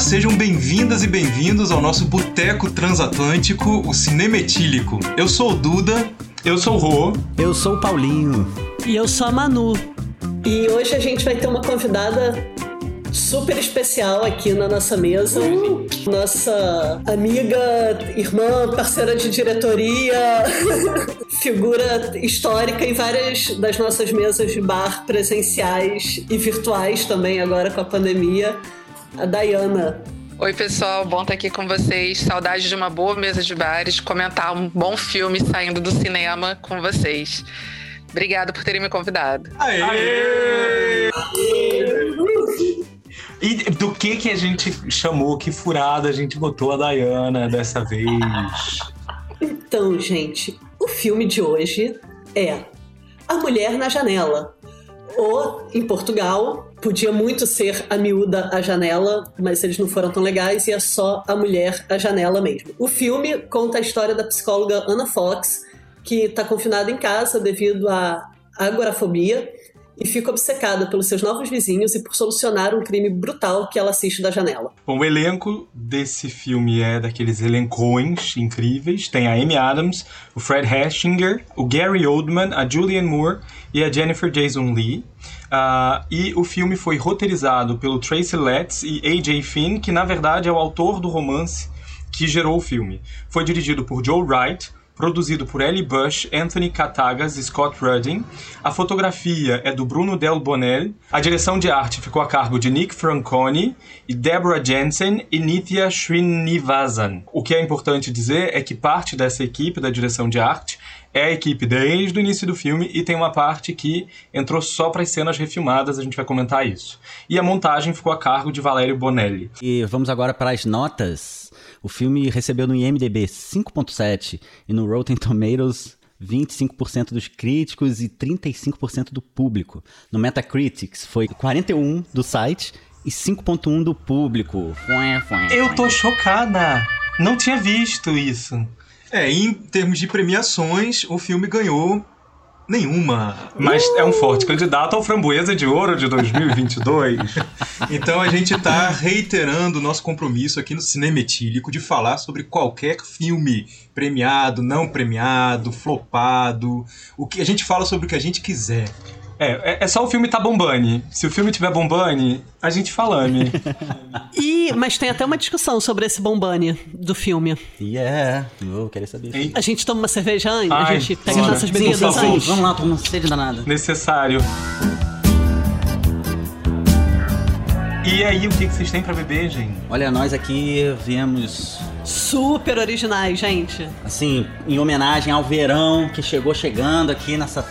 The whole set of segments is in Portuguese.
sejam bem-vindas e bem-vindos ao nosso Boteco Transatlântico, o Cinema Etílico. Eu sou o Duda. Eu sou o Rô. Eu sou o Paulinho. E eu sou a Manu. E hoje a gente vai ter uma convidada super especial aqui na nossa mesa. Nossa amiga, irmã, parceira de diretoria, figura histórica em várias das nossas mesas de bar presenciais e virtuais também, agora com a pandemia, a Dayana. Oi, pessoal, bom estar aqui com vocês. Saudade de uma boa mesa de bares, comentar um bom filme saindo do cinema com vocês. Obrigada por terem me convidado. Aê! Aê! Aê! E do que que a gente chamou, que furada a gente botou a Dayana dessa vez? Então, gente, o filme de hoje é A Mulher na Janela. Ou, em Portugal, podia muito ser A Miúda à Janela, mas eles não foram tão legais e é só A Mulher à Janela mesmo. O filme conta a história da psicóloga Anna Fox, que está confinada em casa devido à agorafobia e fica obcecada pelos seus novos vizinhos e por solucionar um crime brutal que ela assiste da janela. Bom, o elenco desse filme é daqueles elencões incríveis. Tem a Amy Adams, o Fred Hastinger, o Gary Oldman, a Julianne Moore e a Jennifer Jason Leigh. Uh, e o filme foi roteirizado pelo Tracy Letts e A.J. Finn, que na verdade é o autor do romance que gerou o filme. Foi dirigido por Joe Wright, produzido por Ellie Bush, Anthony Katagas e Scott Rudin. A fotografia é do Bruno Del Bonel. A direção de arte ficou a cargo de Nick Franconi e Deborah Jensen e Nithya Srinivasan. O que é importante dizer é que parte dessa equipe da direção de arte é a equipe desde o início do filme e tem uma parte que entrou só para as cenas refilmadas, a gente vai comentar isso. E a montagem ficou a cargo de Valério Bonelli. E vamos agora para as notas. O filme recebeu no IMDb 5.7 e no Rotten Tomatoes 25% dos críticos e 35% do público. No Metacritics foi 41 do site e 5.1 do público. Eu tô chocada. Não tinha visto isso. É, em termos de premiações, o filme ganhou nenhuma. Mas uh! é um forte candidato ao Framboesa de Ouro de 2022. então a gente está reiterando o nosso compromisso aqui no Cinema Etílico de falar sobre qualquer filme premiado, não premiado, flopado. O que a gente fala sobre o que a gente quiser. É, é, é só o filme tá bombane. Se o filme tiver bombane, a gente falame. e, mas tem até uma discussão sobre esse bombane do filme. Yeah, eu queria saber. A gente toma uma cerveja antes, Ai, a gente pega as nossas bebidas antes. Vamos lá, toma uma sede danada. Necessário. E aí, o que vocês têm para beber, gente? Olha, nós aqui viemos super originais, gente. Assim, em homenagem ao verão que chegou chegando aqui nessas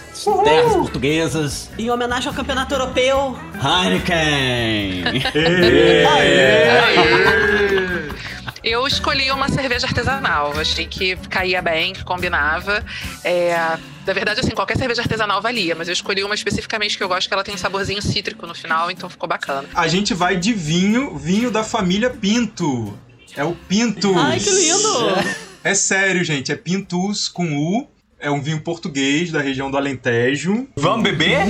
terras portuguesas. Em homenagem ao campeonato europeu. Heineken! Eu escolhi uma cerveja artesanal. Achei que caía bem, que combinava. É, na verdade, assim, qualquer cerveja artesanal valia, mas eu escolhi uma especificamente que eu gosto que ela tem um saborzinho cítrico no final, então ficou bacana. A gente vai de vinho, vinho da família Pinto. É o Pintus. Ai, que lindo! É, sério, gente. É Pintus com U. É um vinho português da região do Alentejo. Vamos beber?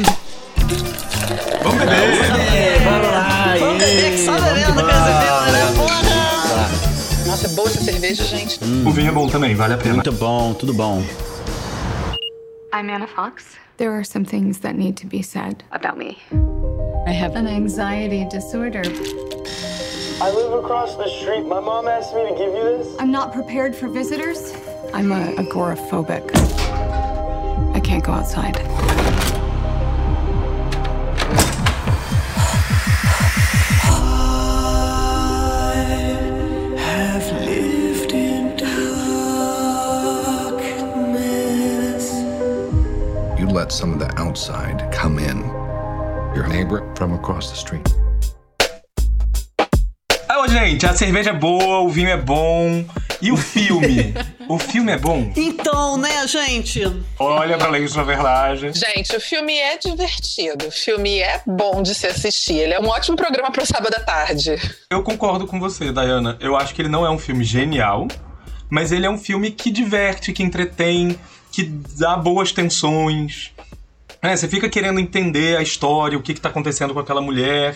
Vamos beber! Vamos lá! Vamos beber, que só bebendo casa né? Porra! Nossa, é boa essa cerveja, gente. Hum. O vinho é bom também, vale a pena. Muito bom, tudo bom. I'm Anna Fox. There are some things that need to be said about me. I have an anxiety disorder. I live across the street. My mom asked me to give you this. I'm not prepared for visitors. I'm a agoraphobic. I can't go outside. I have lived in mess. You let some of the outside come in. Your neighbor from across the street. Ô, gente, a cerveja é boa, o vinho é bom. E o filme? o filme é bom? Então, né, gente? Olha pra isso na verdade. Gente, o filme é divertido. O filme é bom de se assistir. Ele é um ótimo programa pro sábado à tarde. Eu concordo com você, Dayana. Eu acho que ele não é um filme genial, mas ele é um filme que diverte, que entretém, que dá boas tensões. É, você fica querendo entender a história, o que, que tá acontecendo com aquela mulher.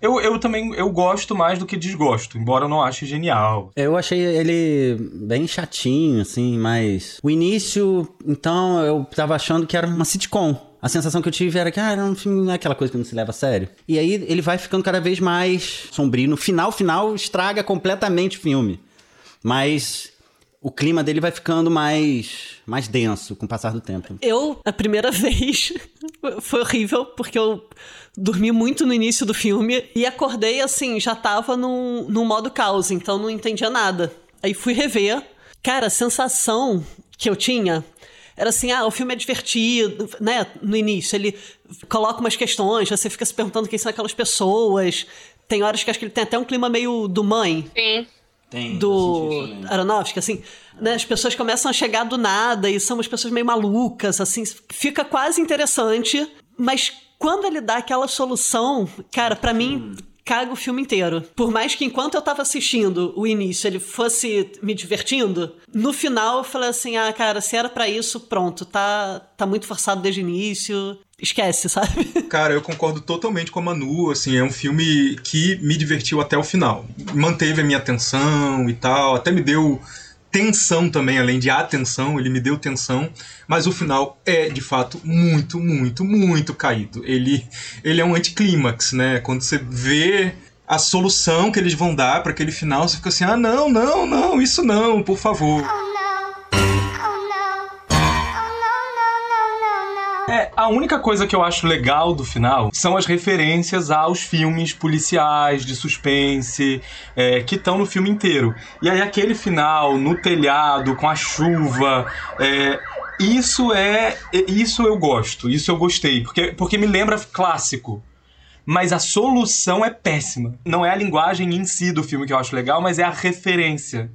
Eu, eu também eu gosto mais do que desgosto, embora eu não ache genial. Eu achei ele bem chatinho, assim, mas. O início, então, eu tava achando que era uma sitcom. A sensação que eu tive era que ah, era um filme, não é aquela coisa que não se leva a sério. E aí ele vai ficando cada vez mais sombrio. No final, final, estraga completamente o filme. Mas o clima dele vai ficando mais, mais denso com o passar do tempo. Eu, a primeira vez, foi horrível, porque eu dormi muito no início do filme e acordei assim, já tava num, num modo caos, então não entendia nada. Aí fui rever. Cara, a sensação que eu tinha era assim, ah, o filme é divertido, né? No início, ele coloca umas questões, você fica se perguntando quem são aquelas pessoas. Tem horas que acho que ele tem até um clima meio do mãe. Sim. Tem. Do Aronofsky, assim, né? As pessoas começam a chegar do nada e são umas pessoas meio malucas, assim, fica quase interessante, mas quando ele dá aquela solução, cara, para mim caga o filme inteiro. Por mais que enquanto eu tava assistindo o início ele fosse me divertindo, no final eu falei assim: ah, cara, se era para isso, pronto, tá, tá muito forçado desde o início. Esquece, sabe? Cara, eu concordo totalmente com a Manu, assim, é um filme que me divertiu até o final. Manteve a minha atenção e tal, até me deu tensão também, além de atenção, ele me deu tensão, mas o final é de fato muito, muito, muito caído. Ele, ele é um anticlímax, né? Quando você vê a solução que eles vão dar para aquele final, você fica assim: ah, não, não, não, isso não, por favor. É, a única coisa que eu acho legal do final são as referências aos filmes policiais, de suspense, é, que estão no filme inteiro. E aí aquele final, no telhado, com a chuva, é, isso é. Isso eu gosto, isso eu gostei, porque, porque me lembra clássico. Mas a solução é péssima. Não é a linguagem em si do filme que eu acho legal, mas é a referência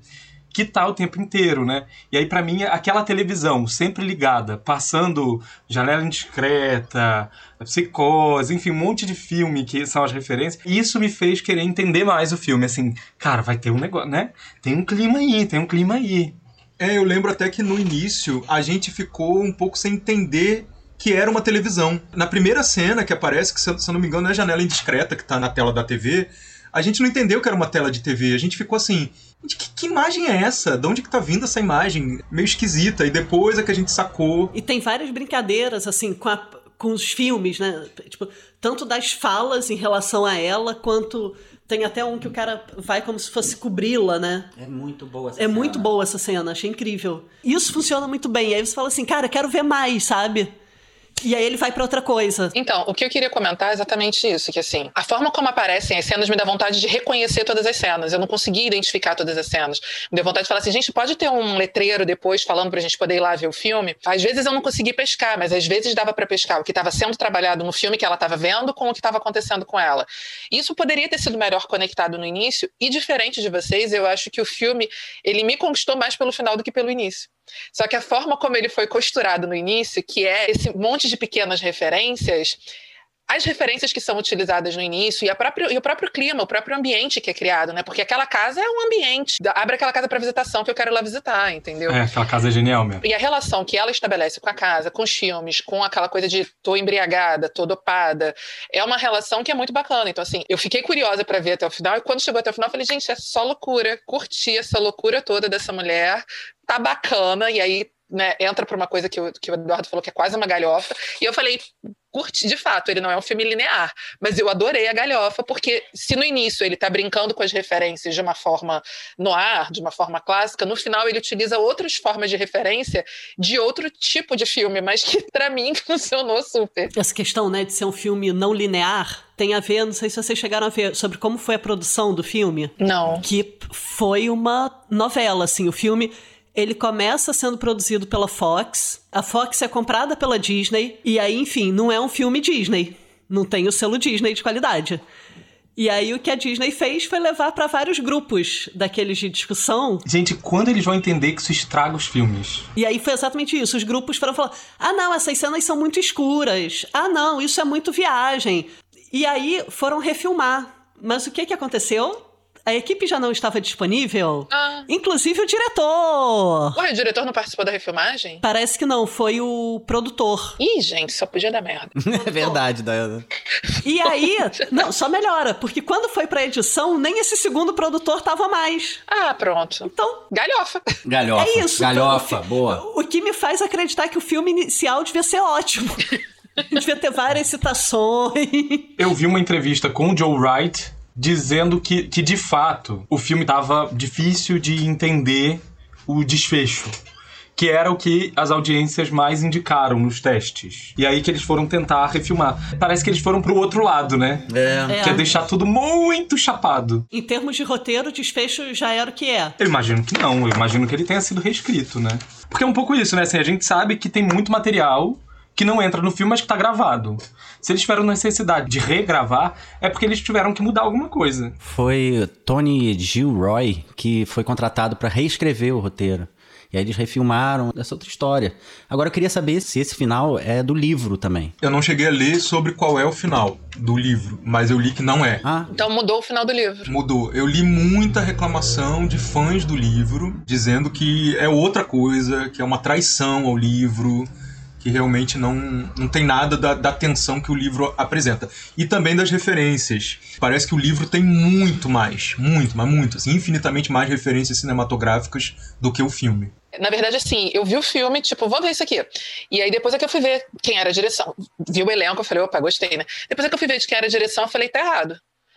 que tá o tempo inteiro, né? E aí, para mim, aquela televisão sempre ligada, passando Janela Indiscreta, Psicose, enfim, um monte de filme que são as referências, isso me fez querer entender mais o filme. Assim, cara, vai ter um negócio, né? Tem um clima aí, tem um clima aí. É, eu lembro até que no início a gente ficou um pouco sem entender que era uma televisão. Na primeira cena que aparece, que se eu não me engano é a janela indiscreta que tá na tela da TV, a gente não entendeu que era uma tela de TV. A gente ficou assim, que, que, imagem é essa? De onde que tá vindo essa imagem? Meio esquisita. E depois é que a gente sacou. E tem várias brincadeiras, assim, com, a, com os filmes, né? Tipo, tanto das falas em relação a ela, quanto. Tem até um que o cara vai como se fosse cobri-la, né? É muito boa essa é cena. É muito boa essa cena, achei incrível. Isso funciona muito bem. E aí você fala assim, cara, quero ver mais, sabe? E aí ele vai para outra coisa. Então, o que eu queria comentar é exatamente isso, que assim, a forma como aparecem as cenas me dá vontade de reconhecer todas as cenas. Eu não consegui identificar todas as cenas. Me deu vontade de falar assim, gente, pode ter um letreiro depois falando pra gente poder ir lá ver o filme? Às vezes eu não consegui pescar, mas às vezes dava para pescar o que estava sendo trabalhado no filme que ela estava vendo com o que estava acontecendo com ela. Isso poderia ter sido melhor conectado no início e diferente de vocês, eu acho que o filme, ele me conquistou mais pelo final do que pelo início. Só que a forma como ele foi costurado no início, que é esse monte de pequenas referências, as referências que são utilizadas no início e, e o próprio clima, o próprio ambiente que é criado, né? Porque aquela casa é um ambiente. Abre aquela casa para visitação que eu quero ir lá visitar, entendeu? É, aquela casa é genial mesmo. E a relação que ela estabelece com a casa, com os filmes, com aquela coisa de tô embriagada, tô dopada, é uma relação que é muito bacana. Então, assim, eu fiquei curiosa para ver até o final e quando chegou até o final, eu falei, gente, é só loucura. Curti essa loucura toda dessa mulher, tá bacana. E aí né, entra para uma coisa que o, que o Eduardo falou que é quase uma galhofa. E eu falei, curti, de fato, ele não é um filme linear, mas eu adorei a galhofa, porque se no início ele está brincando com as referências de uma forma no ar, de uma forma clássica, no final ele utiliza outras formas de referência de outro tipo de filme, mas que para mim funcionou super. Essa questão, né, de ser um filme não linear, tem a ver, não sei se vocês chegaram a ver, sobre como foi a produção do filme. Não. Que foi uma novela, assim, o filme ele começa sendo produzido pela Fox. A Fox é comprada pela Disney. E aí, enfim, não é um filme Disney. Não tem o selo Disney de qualidade. E aí o que a Disney fez foi levar para vários grupos daqueles de discussão. Gente, quando eles vão entender que isso estraga os filmes? E aí foi exatamente isso. Os grupos foram falar: "Ah, não, essas cenas são muito escuras. Ah, não, isso é muito viagem". E aí foram refilmar. Mas o que que aconteceu? A equipe já não estava disponível, Ah. inclusive o diretor. Ué, o diretor não participou da refilmagem? Parece que não, foi o produtor. Ih, gente, só podia dar merda. É verdade, Dayana. E aí, não, só melhora, porque quando foi pra edição, nem esse segundo produtor tava mais. Ah, pronto. Então, Galhofa. Galhofa. é isso. Galhofa, O fi- boa. O que me faz acreditar que o filme inicial devia ser ótimo. devia ter várias citações. Eu vi uma entrevista com o Joe Wright dizendo que, que de fato o filme tava difícil de entender o desfecho. Que era o que as audiências mais indicaram nos testes. E aí que eles foram tentar refilmar. Parece que eles foram pro outro lado, né? É. Que é deixar tudo muito chapado. Em termos de roteiro, o desfecho já era o que é. Eu imagino que não, eu imagino que ele tenha sido reescrito, né? Porque é um pouco isso, né? Assim, a gente sabe que tem muito material que não entra no filme, mas que tá gravado. Se eles tiveram necessidade de regravar, é porque eles tiveram que mudar alguma coisa. Foi Tony Gilroy que foi contratado pra reescrever o roteiro. E aí eles refilmaram essa outra história. Agora eu queria saber se esse final é do livro também. Eu não cheguei a ler sobre qual é o final do livro, mas eu li que não é. Ah, Então mudou o final do livro. Mudou. Eu li muita reclamação de fãs do livro, dizendo que é outra coisa, que é uma traição ao livro, que realmente não, não tem nada da, da tensão que o livro apresenta. E também das referências. Parece que o livro tem muito mais, muito, mas muito, assim, infinitamente mais referências cinematográficas do que o filme. Na verdade, assim, eu vi o filme, tipo, vou ver isso aqui. E aí depois é que eu fui ver quem era a direção. Vi o elenco, eu falei, opa, gostei, né? Depois é que eu fui ver de quem era a direção, eu falei, tá errado.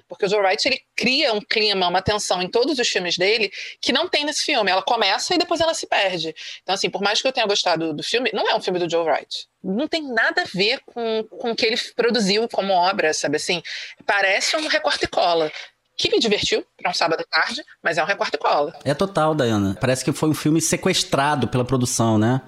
Porque o Joe Wright, ele cria um clima, uma tensão em todos os filmes dele que não tem nesse filme. Ela começa e depois ela se perde. Então, assim, por mais que eu tenha gostado do filme, não é um filme do Joe Wright. Não tem nada a ver com, com o que ele produziu como obra, sabe assim? Parece um recorte e cola. Que me divertiu para um sábado à tarde, mas é um recorte e cola. é total, Dayana. Parece que foi um filme sequestrado pela produção, né?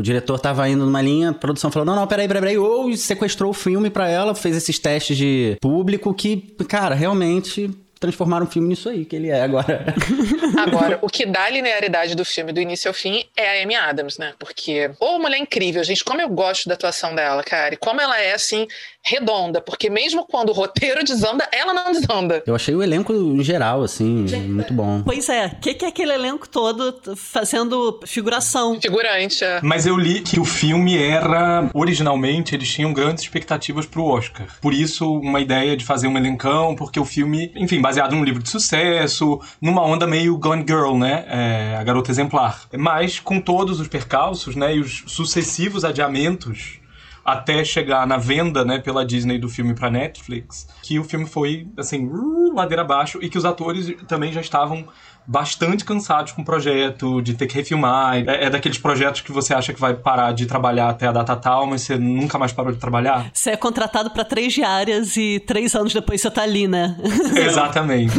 O diretor tava indo numa linha, a produção falou: não, não, peraí, peraí, peraí. Ou sequestrou o filme pra ela, fez esses testes de público que, cara, realmente transformaram o filme nisso aí que ele é agora. Agora, o que dá a linearidade do filme do início ao fim é a Amy Adams, né? Porque, ô mulher incrível, gente, como eu gosto da atuação dela, cara. E como ela é, assim, redonda. Porque mesmo quando o roteiro desanda, ela não desanda. Eu achei o elenco em geral, assim, muito bom. Pois é, o que, que é aquele elenco todo fazendo figuração? Figurante. é. Mas eu li que o filme era. Originalmente, eles tinham grandes expectativas pro Oscar. Por isso, uma ideia de fazer um elencão, porque o filme, enfim, baseado num livro de sucesso, numa onda meio Gone Girl, né? É, a garota exemplar. Mas com todos os percalços, né? E os sucessivos adiamentos até chegar na venda, né, pela Disney do filme pra Netflix, que o filme foi, assim, uh, ladeira abaixo e que os atores também já estavam bastante cansados com o projeto, de ter que refilmar. É, é daqueles projetos que você acha que vai parar de trabalhar até a data tal, mas você nunca mais parou de trabalhar? Você é contratado pra três diárias e três anos depois você tá ali, né? Exatamente.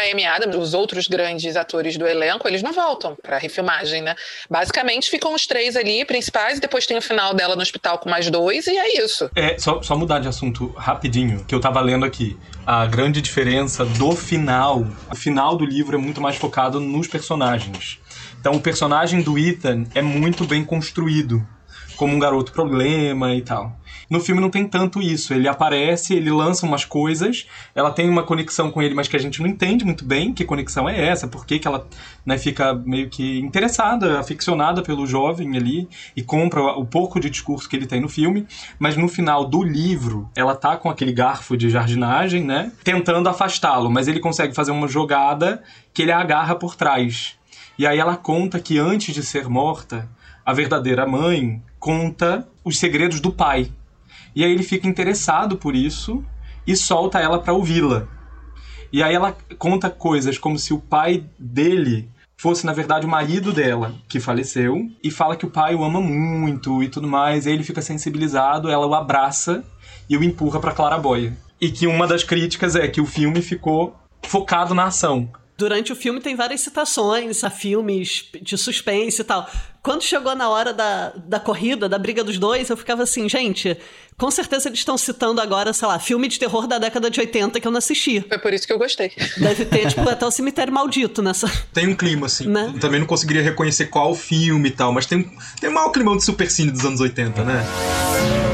A Amy Adams, os outros grandes atores do elenco, eles não voltam pra refilmagem, né? Basicamente ficam os três ali, principais, e depois tem o final dela no hospital com mais dois, e é isso. É, só, só mudar de assunto rapidinho, que eu tava lendo aqui. A grande diferença do final. O final do livro é muito mais focado nos personagens. Então, o personagem do Ethan é muito bem construído, como um garoto problema e tal. No filme não tem tanto isso. Ele aparece, ele lança umas coisas, ela tem uma conexão com ele, mas que a gente não entende muito bem que conexão é essa, por que, que ela né, fica meio que interessada, aficionada pelo jovem ali e compra o pouco de discurso que ele tem no filme. Mas no final do livro, ela tá com aquele garfo de jardinagem, né? Tentando afastá-lo, mas ele consegue fazer uma jogada que ele agarra por trás. E aí ela conta que antes de ser morta, a verdadeira mãe conta os segredos do pai. E aí ele fica interessado por isso e solta ela para ouvi-la. E aí ela conta coisas como se o pai dele fosse na verdade o marido dela, que faleceu, e fala que o pai o ama muito e tudo mais. E aí ele fica sensibilizado, ela o abraça e o empurra para claraboia. E que uma das críticas é que o filme ficou focado na ação. Durante o filme tem várias citações a filmes de suspense e tal. Quando chegou na hora da, da corrida, da briga dos dois, eu ficava assim, gente, com certeza eles estão citando agora, sei lá, filme de terror da década de 80 que eu não assisti. Foi por isso que eu gostei. Deve ter, tipo, até o cemitério maldito nessa. Tem um clima, assim. Né? Eu também não conseguiria reconhecer qual filme e tal, mas tem, tem um mau climão de supercine dos anos 80, né? Talvez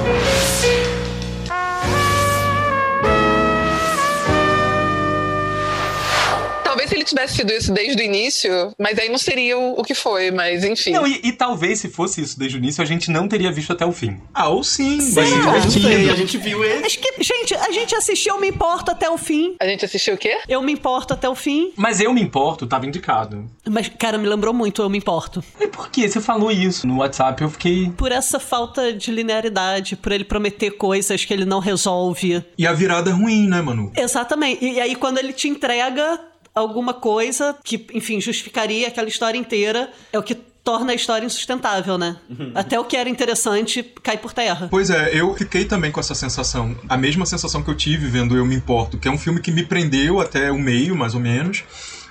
tivesse sido isso desde o início, mas aí não seria o, o que foi, mas enfim. Não, e, e talvez se fosse isso desde o início, a gente não teria visto até o fim. Ah, ou sim, ser não divertido. sei, a gente viu ele. Acho que, gente, a gente assistiu Eu Me Importo até o fim. A gente assistiu o quê? Eu Me Importo até o fim. Mas eu me importo, tava indicado. Mas, cara, me lembrou muito Eu Me Importo. E por que? Você falou isso no WhatsApp, eu fiquei. Por essa falta de linearidade, por ele prometer coisas que ele não resolve. E a virada é ruim, né, Manu? Exatamente. E aí, quando ele te entrega alguma coisa que, enfim, justificaria aquela história inteira, é o que torna a história insustentável, né? Até o que era interessante cai por terra. Pois é, eu fiquei também com essa sensação. A mesma sensação que eu tive vendo Eu Me Importo, que é um filme que me prendeu até o meio, mais ou menos.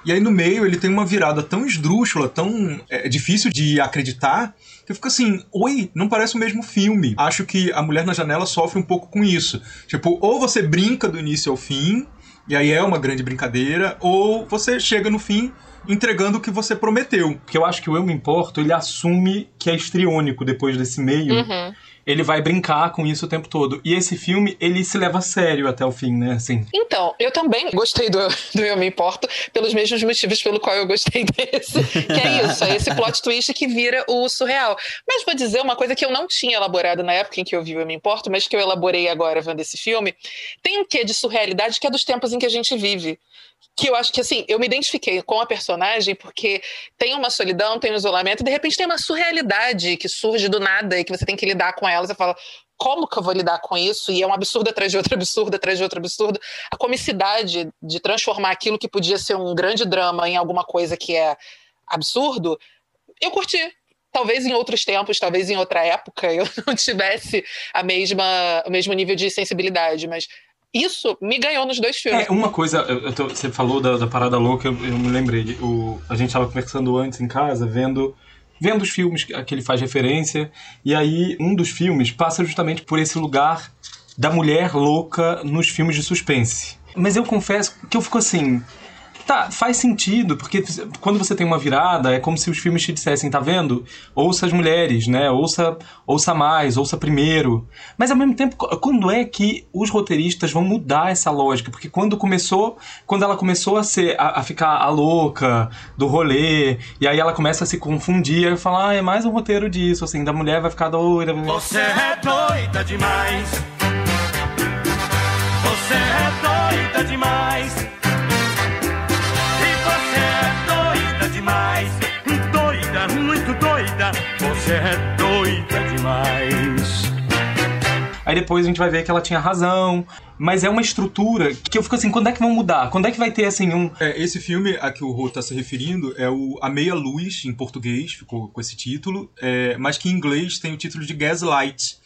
E aí no meio ele tem uma virada tão esdrúxula, tão é, difícil de acreditar, que eu fico assim, oi, não parece o mesmo filme. Acho que A Mulher na Janela sofre um pouco com isso. Tipo, ou você brinca do início ao fim, e aí é uma grande brincadeira, ou você chega no fim entregando o que você prometeu. Porque eu acho que o Eu Me Importo, ele assume que é estriônico depois desse meio. Uhum. Ele vai brincar com isso o tempo todo. E esse filme, ele se leva a sério até o fim, né? Assim. Então, eu também gostei do, do Eu Me Importo pelos mesmos motivos pelo qual eu gostei desse. Que é isso, é esse plot twist que vira o surreal. Mas vou dizer uma coisa que eu não tinha elaborado na época em que eu vi o Eu Me Importo, mas que eu elaborei agora vendo esse filme. Tem um quê de surrealidade que é dos tempos em que a gente vive que eu acho que assim, eu me identifiquei com a personagem porque tem uma solidão, tem um isolamento, e de repente tem uma surrealidade que surge do nada e que você tem que lidar com ela. Você fala, como que eu vou lidar com isso? E é um absurdo atrás de outro absurdo, atrás de outro absurdo. A comicidade de transformar aquilo que podia ser um grande drama em alguma coisa que é absurdo, eu curti talvez em outros tempos, talvez em outra época, eu não tivesse a mesma, o mesmo nível de sensibilidade, mas isso me ganhou nos dois filmes. É, uma coisa, eu, eu tô- você falou da, da parada louca, eu, eu me lembrei. O, a gente tava conversando antes em casa, vendo, vendo os filmes que que ele faz referência, e aí um dos filmes passa justamente por esse lugar da mulher louca nos filmes de suspense. Mas eu confesso que eu fico assim. Tá, faz sentido, porque quando você tem uma virada, é como se os filmes te dissessem, tá vendo? Ouça as mulheres, né? Ouça, ouça mais, ouça primeiro. Mas ao mesmo tempo, qu- quando é que os roteiristas vão mudar essa lógica? Porque quando começou, quando ela começou a ser a, a ficar a louca do rolê, e aí ela começa a se confundir, aí fala, ah, é mais um roteiro disso, assim, da mulher vai ficar doida. Você é doida demais. Você é doida demais. Você é doida demais. Aí depois a gente vai ver que ela tinha razão. Mas é uma estrutura que eu fico assim, quando é que vão mudar? Quando é que vai ter assim um. É, esse filme a que o Rô tá se referindo é o A Meia Luz, em português, ficou com esse título, é, mas que em inglês tem o título de Gaslight,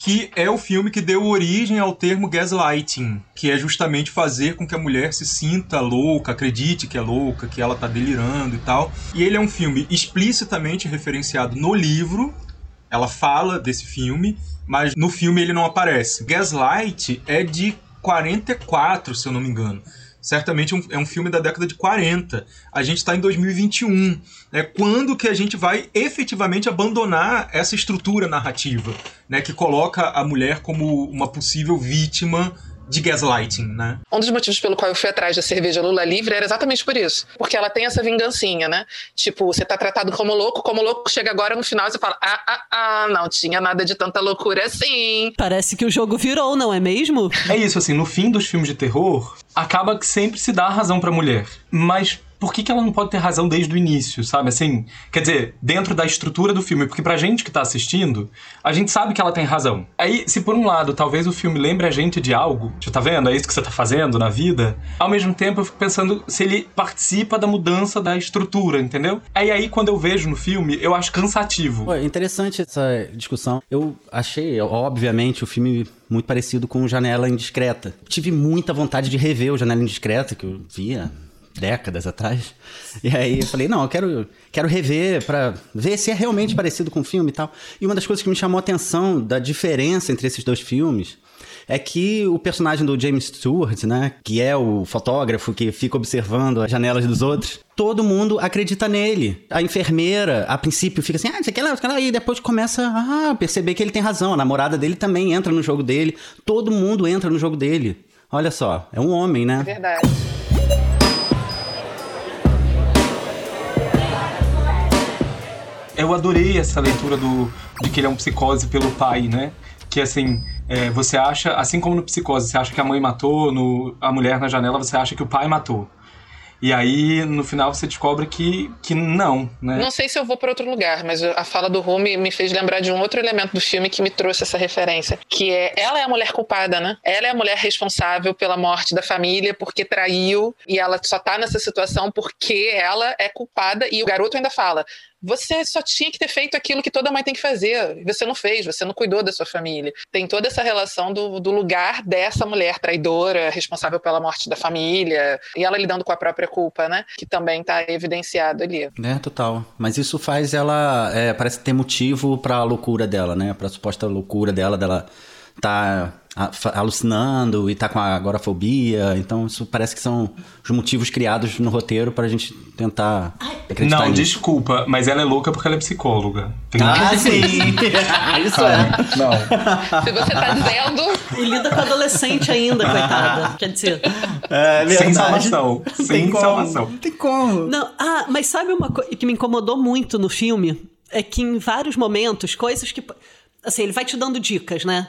que é o filme que deu origem ao termo gaslighting, que é justamente fazer com que a mulher se sinta louca, acredite que é louca, que ela tá delirando e tal. E ele é um filme explicitamente referenciado no livro, ela fala desse filme, mas no filme ele não aparece. Gaslight é de 44, se eu não me engano. Certamente é um- é um filme da década de 40. A gente está em 2021. Né? Quando que a gente vai efetivamente abandonar essa estrutura narrativa, né? que coloca a mulher como uma possível vítima de gaslighting, né? Um dos motivos pelo qual eu fui atrás da cerveja Lula Livre era exatamente por isso. Porque ela tem essa vingancinha, né? Tipo, você tá tratado como louco, como louco, chega agora no final e você fala: ah, ah, ah, não tinha nada de tanta loucura assim. Parece que o jogo virou, não é mesmo? É isso, assim, no fim dos filmes de terror, acaba que sempre se dá a razão pra mulher. Mas por que, que ela não pode ter razão desde o início, sabe? Assim, quer dizer, dentro da estrutura do filme. Porque pra gente que tá assistindo, a gente sabe que ela tem razão. Aí, se por um lado, talvez o filme lembre a gente de algo, você tá vendo? É isso que você tá fazendo na vida. Ao mesmo tempo, eu fico pensando se ele participa da mudança da estrutura, entendeu? Aí, aí quando eu vejo no filme, eu acho cansativo. Pô, é interessante essa discussão. Eu achei, obviamente, o filme muito parecido com Janela Indiscreta. Tive muita vontade de rever o Janela Indiscreta, que eu via décadas atrás. E aí eu falei, não, eu quero, quero rever para ver se é realmente parecido com o filme e tal. E uma das coisas que me chamou a atenção da diferença entre esses dois filmes é que o personagem do James Stewart, né, que é o fotógrafo que fica observando as janelas dos outros, todo mundo acredita nele. A enfermeira, a princípio, fica assim, ah, você quer lá, você quer lá, e depois começa a perceber que ele tem razão. A namorada dele também entra no jogo dele, todo mundo entra no jogo dele. Olha só, é um homem, né? Verdade. Eu adorei essa leitura do, de que ele é um psicose pelo pai, né? Que assim, é, você acha, assim como no Psicose, você acha que a mãe matou, no A Mulher na Janela, você acha que o pai matou. E aí, no final, você descobre que, que não, né? Não sei se eu vou para outro lugar, mas a fala do Rumi me fez lembrar de um outro elemento do filme que me trouxe essa referência, que é ela é a mulher culpada, né? Ela é a mulher responsável pela morte da família porque traiu e ela só tá nessa situação porque ela é culpada e o garoto ainda fala: você só tinha que ter feito aquilo que toda mãe tem que fazer. Você não fez, você não cuidou da sua família. Tem toda essa relação do, do lugar dessa mulher traidora, responsável pela morte da família, e ela lidando com a própria culpa, né? Que também está evidenciado ali. É, total. Mas isso faz ela. É, parece ter motivo para a loucura dela, né? Para a suposta loucura dela, dela tá alucinando e tá com a agorafobia. Então, isso parece que são os motivos criados no roteiro pra gente tentar acreditar Não, nisso. desculpa, mas ela é louca porque ela é psicóloga. Tem Ah, sim! isso é. Não. Se você tá dizendo. E lida com adolescente ainda, coitada. Quer dizer. É Sem salvação. Sem tem como. salvação. Não tem como. Não, ah, mas sabe uma coisa que me incomodou muito no filme? É que em vários momentos, coisas que. Assim, ele vai te dando dicas, né?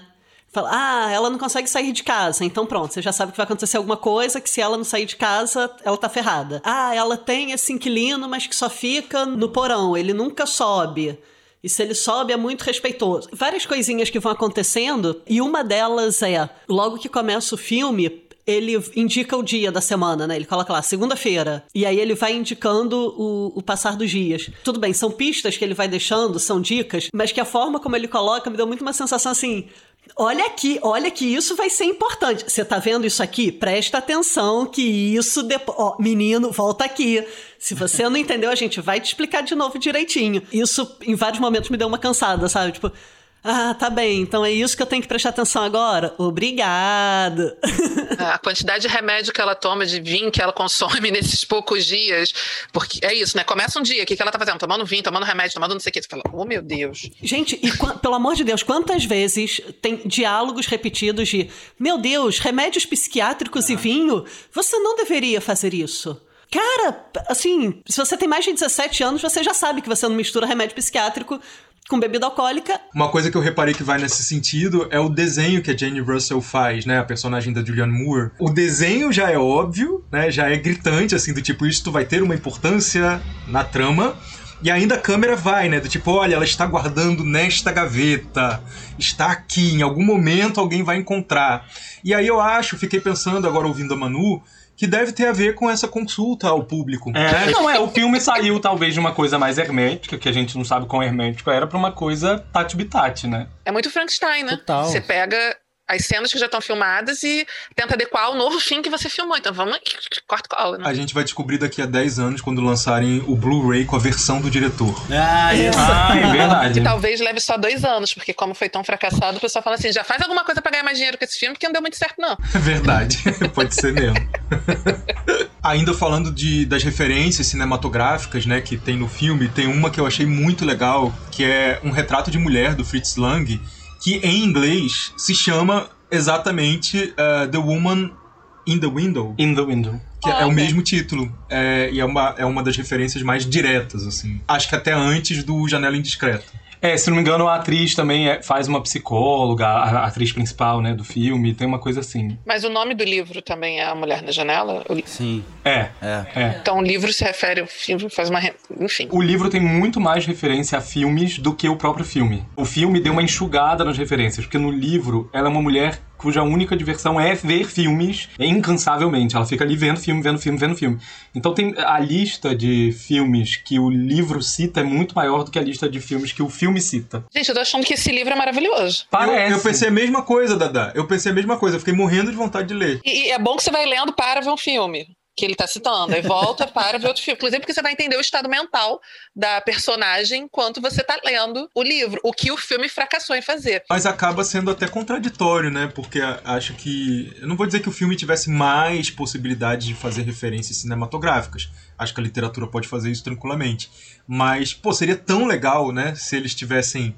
Fala, ah, ela não consegue sair de casa. Então pronto, você já sabe que vai acontecer alguma coisa, que se ela não sair de casa, ela tá ferrada. Ah, ela tem esse inquilino, mas que só fica no porão, ele nunca sobe. E se ele sobe, é muito respeitoso. Várias coisinhas que vão acontecendo, e uma delas é, logo que começa o filme, ele indica o dia da semana, né? Ele coloca lá, segunda-feira. E aí ele vai indicando o, o passar dos dias. Tudo bem, são pistas que ele vai deixando, são dicas, mas que a forma como ele coloca me deu muito uma sensação assim. Olha aqui, olha que isso vai ser importante. Você tá vendo isso aqui? Presta atenção que isso depois. Ó, menino, volta aqui. Se você não entendeu, a gente vai te explicar de novo direitinho. Isso, em vários momentos, me deu uma cansada, sabe? Tipo, ah, tá bem, então é isso que eu tenho que prestar atenção agora? Obrigado. A quantidade de remédio que ela toma, de vinho que ela consome nesses poucos dias. Porque é isso, né? Começa um dia, o que, que ela tá fazendo? Tomando vinho, tomando remédio, tomando não sei o que. Você fala, oh meu Deus. Gente, e pelo amor de Deus, quantas vezes tem diálogos repetidos de meu Deus, remédios psiquiátricos e vinho? Você não deveria fazer isso. Cara, assim, se você tem mais de 17 anos, você já sabe que você não mistura remédio psiquiátrico com bebida alcoólica. Uma coisa que eu reparei que vai nesse sentido é o desenho que a Jane Russell faz, né? A personagem da Julianne Moore. O desenho já é óbvio, né? Já é gritante, assim, do tipo, isto vai ter uma importância na trama. E ainda a câmera vai, né? Do tipo, olha, ela está guardando nesta gaveta. Está aqui, em algum momento alguém vai encontrar. E aí eu acho, fiquei pensando agora ouvindo a Manu, que deve ter a ver com essa consulta ao público. É, não é, o filme saiu talvez de uma coisa mais hermética, que a gente não sabe quão hermético era, pra uma coisa tati-bitati, né? É muito Frankenstein, né? Total. Você pega as cenas que já estão filmadas e tenta adequar ao novo fim que você filmou. Então vamos, corta cola, né? A gente vai descobrir daqui a 10 anos, quando lançarem o Blu-ray com a versão do diretor. Ah, isso. Ah, é verdade. Que talvez leve só dois anos, porque como foi tão fracassado, o pessoal fala assim, já faz alguma coisa pra ganhar mais dinheiro com esse filme, que não deu muito certo, não. É verdade, pode ser mesmo. Ainda falando de, das referências cinematográficas, né, que tem no filme, tem uma que eu achei muito legal, que é um retrato de mulher do Fritz Lang, que em inglês se chama exatamente uh, The Woman in the Window, In the Window. que é Ah, o mesmo título, é, e é uma, é uma das referências mais diretas, assim. Acho que até antes do Janela Indiscreta. É, se não me engano, a atriz também é- faz uma psicóloga, a, a atriz principal, né, do filme, tem uma coisa assim. Mas o nome do livro também é A Mulher na Janela? O Sim, É, é. é. Então o livro se refere ao filme, faz uma... re- Enfim. O livro tem muito mais referência a filmes do que o próprio filme. O filme deu uma enxugada nas referências, porque no livro ela é uma mulher cuja única diversão é ver filmes incansavelmente. Ela fica ali vendo filme, vendo filme, vendo filme. Então tem a lista de filmes que o livro cita é muito maior do que a lista de filmes que o filme cita. Gente, eu tô achando que esse livro é maravilhoso. Parece. Eu, eu pensei a mesma coisa, Dada. Eu pensei a mesma coisa. Eu fiquei morrendo de vontade de ler. E, e é bom que você vai lendo para ver um filme. Que ele tá citando. Aí volta para ver outro filme. Inclusive, porque você vai entender o estado mental da personagem enquanto você tá lendo o livro. O que o filme fracassou em fazer. Mas acaba sendo até contraditório, né? Porque acho que. Eu não vou dizer que o filme tivesse mais possibilidade de fazer referências cinematográficas. Acho que a literatura pode fazer isso tranquilamente. Mas, pô, seria tão legal, né? Se eles tivessem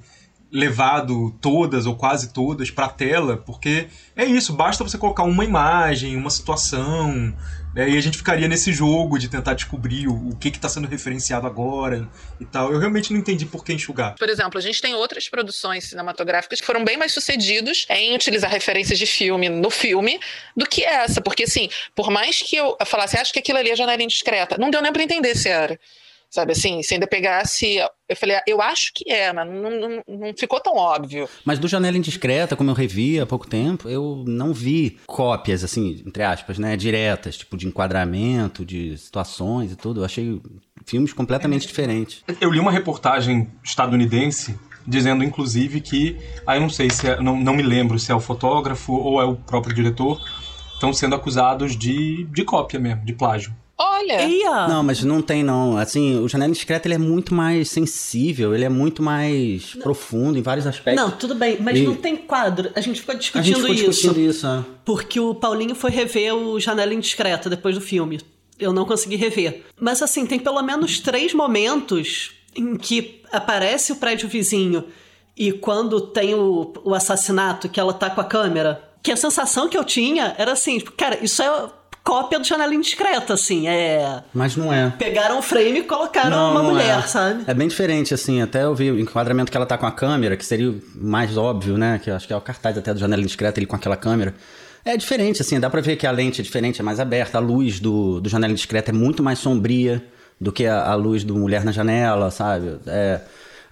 levado todas ou quase todas para tela, porque é isso, basta você colocar uma imagem, uma situação, né, e a gente ficaria nesse jogo de tentar descobrir o, o que está sendo referenciado agora e tal. Eu realmente não entendi por que enxugar. Por exemplo, a gente tem outras produções cinematográficas que foram bem mais sucedidos em utilizar referências de filme no filme do que essa, porque assim, por mais que eu falasse, acho que aquilo ali é janela indiscreta, não deu nem para entender se era. Sabe assim, se ainda pegasse. Eu falei, ah, eu acho que é, mas não, não, não, ficou tão óbvio. Mas do Janela Indiscreta, como eu revi há pouco tempo, eu não vi cópias, assim, entre aspas, né, diretas, tipo de enquadramento, de situações e tudo. Eu achei filmes completamente diferentes. Eu li uma reportagem estadunidense dizendo, inclusive, que. Aí ah, eu não sei se é, não, não me lembro se é o fotógrafo ou é o próprio diretor, estão sendo acusados de, de cópia mesmo, de plágio. Olha! Eia. Não, mas não tem não. Assim, o Janela Indiscreta ele é muito mais sensível, ele é muito mais não. profundo em vários aspectos. Não, tudo bem, mas e... não tem quadro. A gente ficou discutindo, a gente ficou isso, discutindo isso. É. Porque o Paulinho foi rever o Janela Indiscreta depois do filme. Eu não consegui rever. Mas assim, tem pelo menos três momentos em que aparece o prédio vizinho e quando tem o, o assassinato que ela tá com a câmera. Que a sensação que eu tinha era assim, tipo, cara, isso é cópia do Janela Indiscreta, assim. É. Mas não é. Pegaram o frame e colocaram não, uma não mulher, é. sabe? É bem diferente, assim. Até eu vi o enquadramento que ela tá com a câmera, que seria mais óbvio, né? Que eu acho que é o cartaz até do Janela Indiscreta, ele com aquela câmera. É diferente, assim, dá pra ver que a lente é diferente, é mais aberta. A luz do, do Janela Indiscreta é muito mais sombria do que a, a luz do Mulher na Janela, sabe? É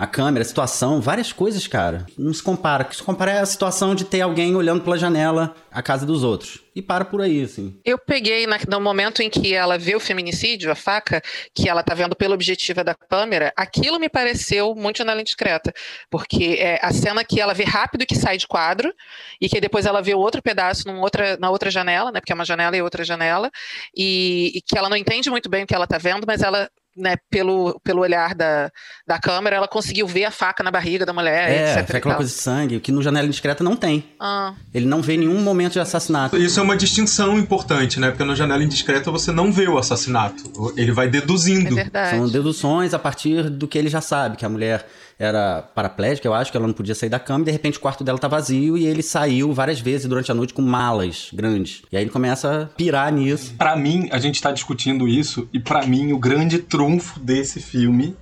a câmera, a situação, várias coisas, cara. Não se compara. O que se compara é a situação de ter alguém olhando pela janela a casa dos outros. E para por aí, assim. Eu peguei na, no momento em que ela vê o feminicídio, a faca, que ela tá vendo pela objetiva da câmera, aquilo me pareceu muito janela indiscreta. Porque é a cena que ela vê rápido que sai de quadro, e que depois ela vê outro pedaço num outra, na outra janela, né? Porque é uma janela e outra janela, e, e que ela não entende muito bem o que ela tá vendo, mas ela né, pelo, pelo olhar da, da câmera, ela conseguiu ver a faca na barriga da mulher, é, etc. É aquela coisa de sangue, que no Janela Indiscreta não tem. Ah. Ele não vê nenhum momento de assassinato. Isso é uma distinção importante, né? Porque no Janela Indiscreta você não vê o assassinato. Ele vai deduzindo. É São deduções a partir do que ele já sabe, que a mulher era paraplégica, eu acho que ela não podia sair da cama, e de repente o quarto dela tá vazio e ele saiu várias vezes durante a noite com malas grandes. E aí ele começa a pirar nisso. Para mim, a gente tá discutindo isso, e para mim o grande trunfo desse filme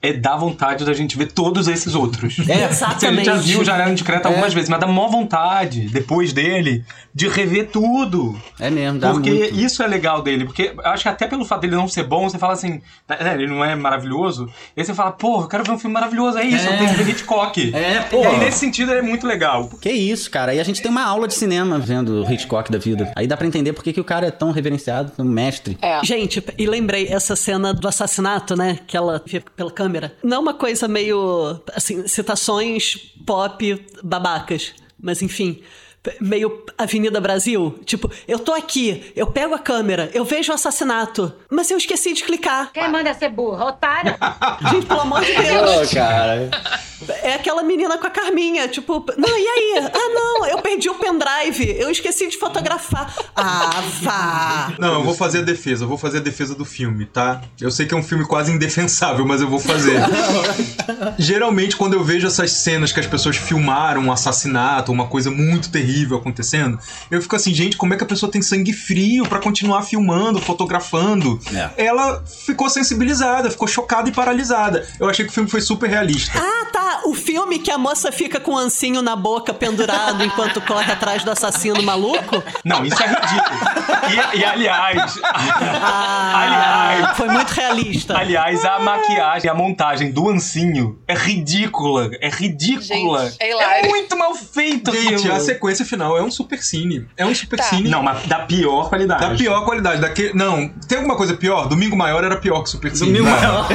é dar vontade da gente ver todos esses outros. É, exatamente. A gente já viu o Janela Indiscreta é. algumas vezes, mas dá mó vontade, depois dele, de rever tudo. É mesmo, dá Porque muito. isso é legal dele, porque eu acho que até pelo fato dele não ser bom, você fala assim, é, ele não é maravilhoso, e aí você fala, pô, eu quero ver um filme maravilhoso, é isso, é. eu tenho que ver Hitchcock. É, pô. E aí nesse sentido ele é muito legal. Que isso, cara, e a gente tem uma aula de cinema vendo o Hitchcock da vida. Aí dá pra entender por que, que o cara é tão reverenciado, um mestre. É. Gente, e lembrei essa cena do assassinato, né, que ela vê pela câmera. Não é uma coisa meio. Assim, citações pop babacas. Mas enfim meio Avenida Brasil. Tipo, eu tô aqui, eu pego a câmera, eu vejo o assassinato, mas eu esqueci de clicar. Quem manda ser burro? Otário? Gente, pelo amor de Deus. Oh, cara. É aquela menina com a Carminha, tipo, não, e aí? Ah, não, eu perdi o pendrive, eu esqueci de fotografar. Ah, vá. Não, eu vou fazer a defesa, eu vou fazer a defesa do filme, tá? Eu sei que é um filme quase indefensável, mas eu vou fazer. Geralmente, quando eu vejo essas cenas que as pessoas filmaram um assassinato, uma coisa muito terrível acontecendo, eu fico assim, gente, como é que a pessoa tem sangue frio para continuar filmando, fotografando? É. Ela ficou sensibilizada, ficou chocada e paralisada. Eu achei que o filme foi super realista. Ah, tá o filme que a moça fica com o ancinho na boca pendurado enquanto corre atrás do assassino maluco? Não, isso é ridículo. E, e aliás. Ah, aliás. Foi muito realista. Aliás, a maquiagem, a montagem do ancinho é ridícula. É ridícula. Gente, é, é, muito mal feito, Gente, a sequência final é um super cine. É um super Tá. cine. Não, mas da pior qualidade. Da pior qualidade. Daquele... Não, tem alguma coisa pior? Domingo Maior era pior que Super Cine. Domingo Não. Maior.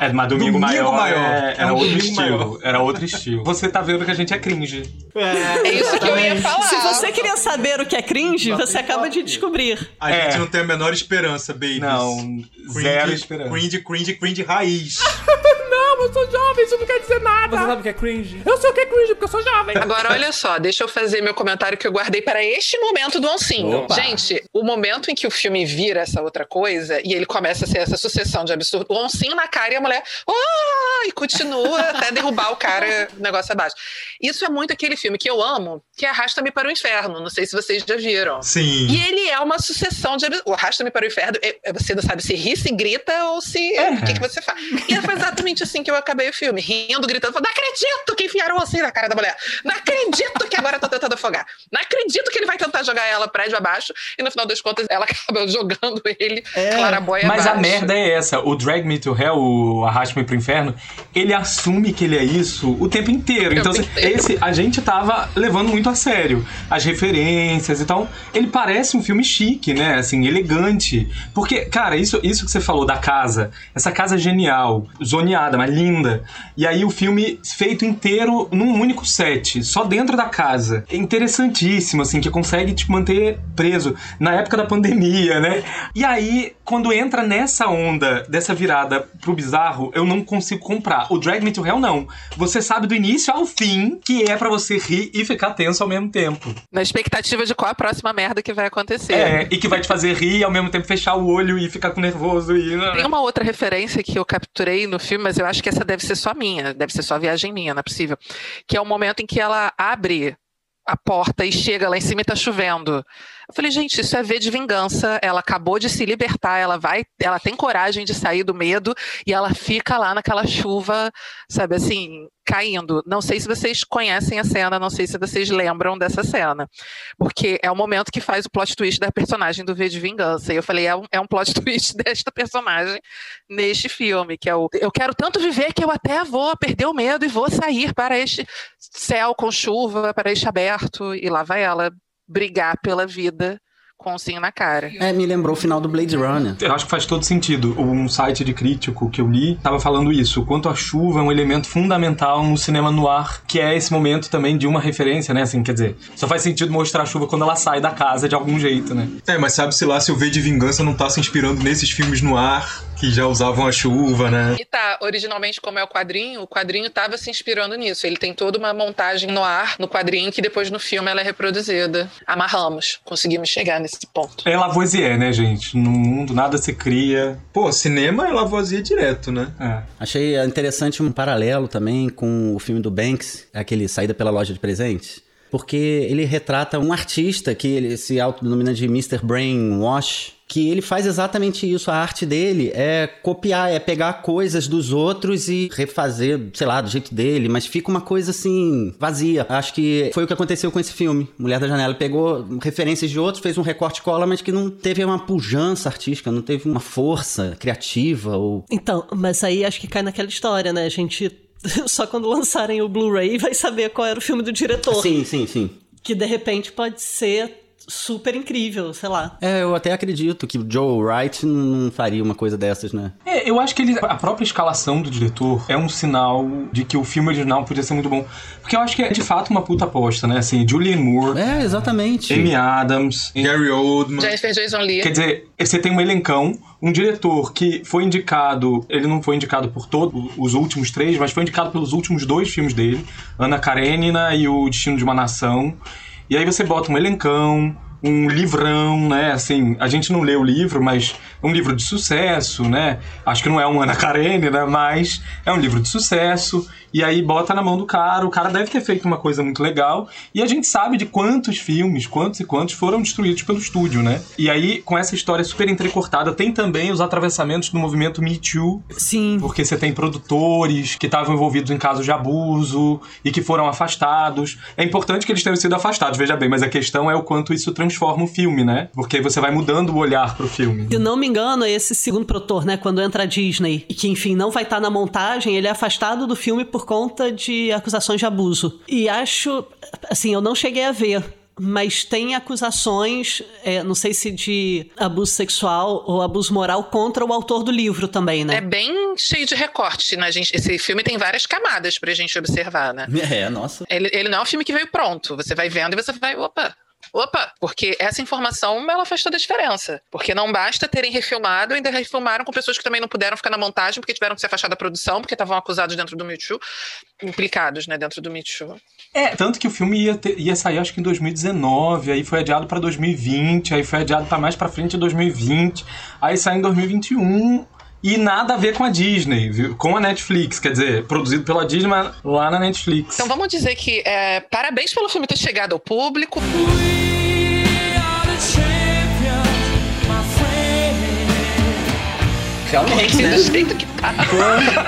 É, mas Domingo, Domingo Maior, Maior. é, É um outro Domingo estilo. Maior. Era outro estilo. Você tá vendo que a gente é cringe. É isso que eu ia falar. Se você queria saber o que é cringe, você acaba de descobrir. A É. gente não tem a menor esperança, baby. Não, zero esperança. Cringe, cringe, cringe raiz. Eu sou jovem, isso não quer dizer nada. Você sabe o que é cringe? Eu sei o que é cringe, porque eu sou jovem. Agora, olha só, deixa eu fazer meu comentário que eu guardei para este momento do oncinho. Opa. Gente, o momento em que o filme vira essa outra coisa e ele começa a ser essa sucessão de absurdo, o oncinho na cara e a mulher, oh! e continua até derrubar o cara, o negócio abaixo. Isso é muito aquele filme que eu amo, que é Arrasta-me para o Inferno. Não sei se vocês já viram. Sim. E ele é uma sucessão de. O Arrasta-me para o Inferno, é- é- você não sabe se ri, se grita ou se. O que, que você faz. E foi exatamente assim que eu acabei o filme, rindo, gritando, falando: Não acredito que enfiaram assim na cara da mulher. Não acredito que agora tá tentando afogar. Não acredito que ele vai tentar jogar ela prédio abaixo. E no final das contas, ela acaba jogando ele clarabóia Mas a abaixo. merda é essa. O Drag Me to Hell, o Arraste-me pro Inferno, ele assume que ele é isso o tempo inteiro. O Então, tempo assim, inteiro. esse a gente tava levando muito a sério. As referências então Ele parece um filme chique, né? Assim, elegante. Porque, cara, isso, isso que você falou da casa, essa casa é genial, zoneada, mas linda. E aí o filme feito inteiro num único set, só dentro da casa. É interessantíssimo, assim, que consegue te manter preso na época da pandemia, né? E aí, quando entra nessa onda dessa virada pro bizarro, eu não consigo comprar. O Drag Me to Hell, não. Você sabe do início ao fim que é pra você rir e ficar tenso ao mesmo tempo. Na expectativa de qual a próxima merda que vai acontecer. É, e que vai te fazer rir e ao mesmo tempo fechar o olho e ficar com nervoso e. Tem uma outra referência que eu capturei no filme, mas eu acho que essa deve ser só minha, deve ser só viagem minha, não é possível. Que é o momento em que ela abre a porta e chega lá em cima e tá chovendo. Eu falei, gente, isso é ver de vingança. Ela acabou de se libertar, ela vai, ela tem coragem de sair do medo e ela fica lá naquela chuva, sabe assim, caindo. Não sei se vocês conhecem a cena, não sei se vocês lembram dessa cena. Porque é o momento que faz o plot twist da personagem do V de Vingança. E eu falei, é um, é um plot twist desta personagem neste filme, que é o eu quero tanto viver que eu até vou perder o medo e vou sair para este céu com chuva, para este aberto. E lá vai ela brigar pela vida com o sim na cara. É, me lembrou o final do Blade Runner. Eu acho que faz todo sentido. Um site de crítico que eu li tava falando isso. O quanto a chuva é um elemento fundamental no cinema no ar, que é esse momento também de uma referência, né? Assim, quer dizer, só faz sentido mostrar a chuva quando ela sai da casa de algum jeito, né? É, mas sabe-se lá se o V de Vingança não tá se inspirando nesses filmes no ar, que já usavam a chuva, né? E tá, originalmente, como é o quadrinho, o quadrinho tava se inspirando nisso. Ele tem toda uma montagem no ar, no quadrinho, que depois no filme ela é reproduzida. Amarramos, conseguimos chegar nesse ponto. É Lavoisier, né, gente? No mundo nada se cria. Pô, cinema é Lavoisier direto, né? É. Achei interessante um paralelo também com o filme do Banks, aquele Saída pela Loja de Presentes. Porque ele retrata um artista que ele se autodenomina de Mr. Brainwash, que ele faz exatamente isso. A arte dele é copiar, é pegar coisas dos outros e refazer, sei lá, do jeito dele, mas fica uma coisa assim, vazia. Acho que foi o que aconteceu com esse filme. Mulher da Janela pegou referências de outros, fez um recorte cola, mas que não teve uma pujança artística, não teve uma força criativa ou Então, mas aí acho que cai naquela história, né? A gente só quando lançarem o Blu-ray vai saber qual era o filme do diretor. Sim, sim, sim. Que de repente pode ser super incrível, sei lá. É, eu até acredito que o Joe Wright não faria uma coisa dessas, né? É, eu acho que ele, a própria escalação do diretor é um sinal de que o filme original podia ser muito bom. Porque eu acho que é de fato uma puta aposta, né? Assim, Julianne Moore, É, exatamente. Amy Adams, Gary Oldman. Jennifer Jason Leigh. Quer dizer, você tem um elencão, um diretor que foi indicado, ele não foi indicado por todos os últimos três, mas foi indicado pelos últimos dois filmes dele, Ana Karenina e O Destino de uma Nação. E aí você bota um elencão, um livrão, né? Assim, a gente não lê o livro, mas é um livro de sucesso, né? Acho que não é um Ana Karenina, mas é um livro de sucesso. E aí bota na mão do cara, o cara deve ter feito uma coisa muito legal. E a gente sabe de quantos filmes, quantos e quantos foram destruídos pelo estúdio, né? E aí, com essa história super entrecortada, tem também os atravessamentos do movimento Me Too. Sim. Porque você tem produtores que estavam envolvidos em casos de abuso e que foram afastados. É importante que eles tenham sido afastados, veja bem, mas a questão é o quanto isso transforma o filme, né? Porque você vai mudando o olhar pro filme. Se não me engano, é esse segundo produtor, né? Quando entra a Disney, e que enfim não vai estar na montagem, ele é afastado do filme por conta de acusações de abuso. E acho, assim, eu não cheguei a ver. mas tem acusações, é, não sei se de abuso sexual ou abuso moral contra o autor do livro também, né? É bem cheio de recorte, né, gente? Esse filme tem várias camadas pra gente observar, né? É, nossa. Ele, ele não é um filme que veio pronto. Você vai vendo e você vai, opa, Opa, porque essa informação ela faz toda a diferença. Porque não basta terem refilmado, ainda refilmaram com pessoas que também não puderam ficar na montagem porque tiveram que se afastar da produção, porque estavam acusados dentro do Me Too, implicados, né, dentro do Me Too. É, tanto que o filme ia, ter, ia sair acho que em 2019, aí foi adiado para 2020, aí foi adiado para mais para frente em 2020, aí sai em 2021 e nada a ver com a Disney, viu? com a Netflix, quer dizer, produzido pela Disney, mas lá na Netflix. Então vamos dizer que é, parabéns pelo filme ter chegado ao público. Realmente, né? Do jeito que tá.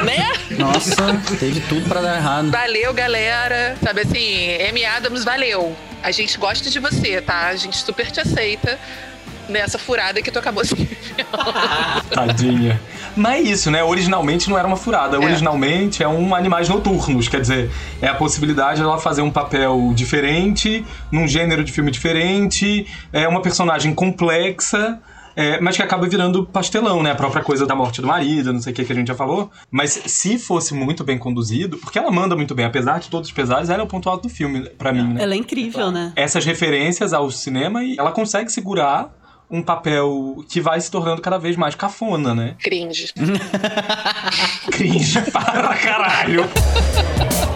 né? Nossa, teve tudo pra dar errado. Valeu, galera. Sabe assim, Amy Adams, valeu. A gente gosta de você, tá? A gente super te aceita nessa furada que tu acabou se Tadinha. Mas é isso, né? Originalmente não era uma furada. Originalmente é um Animais Noturnos. Quer dizer, é a possibilidade dela fazer um papel diferente, num gênero de filme diferente, é uma personagem complexa. É, mas que acaba virando pastelão, né? A própria coisa da morte do marido, não sei o que que a gente já falou. Mas se fosse muito bem conduzido, porque ela manda muito bem, apesar de todos os pesares, ela é o ponto alto do filme, pra mim, né? Ela é incrível, né? Essas referências ao cinema e ela consegue segurar um papel que vai se tornando cada vez mais cafona, né? Cringe. Cringe para caralho.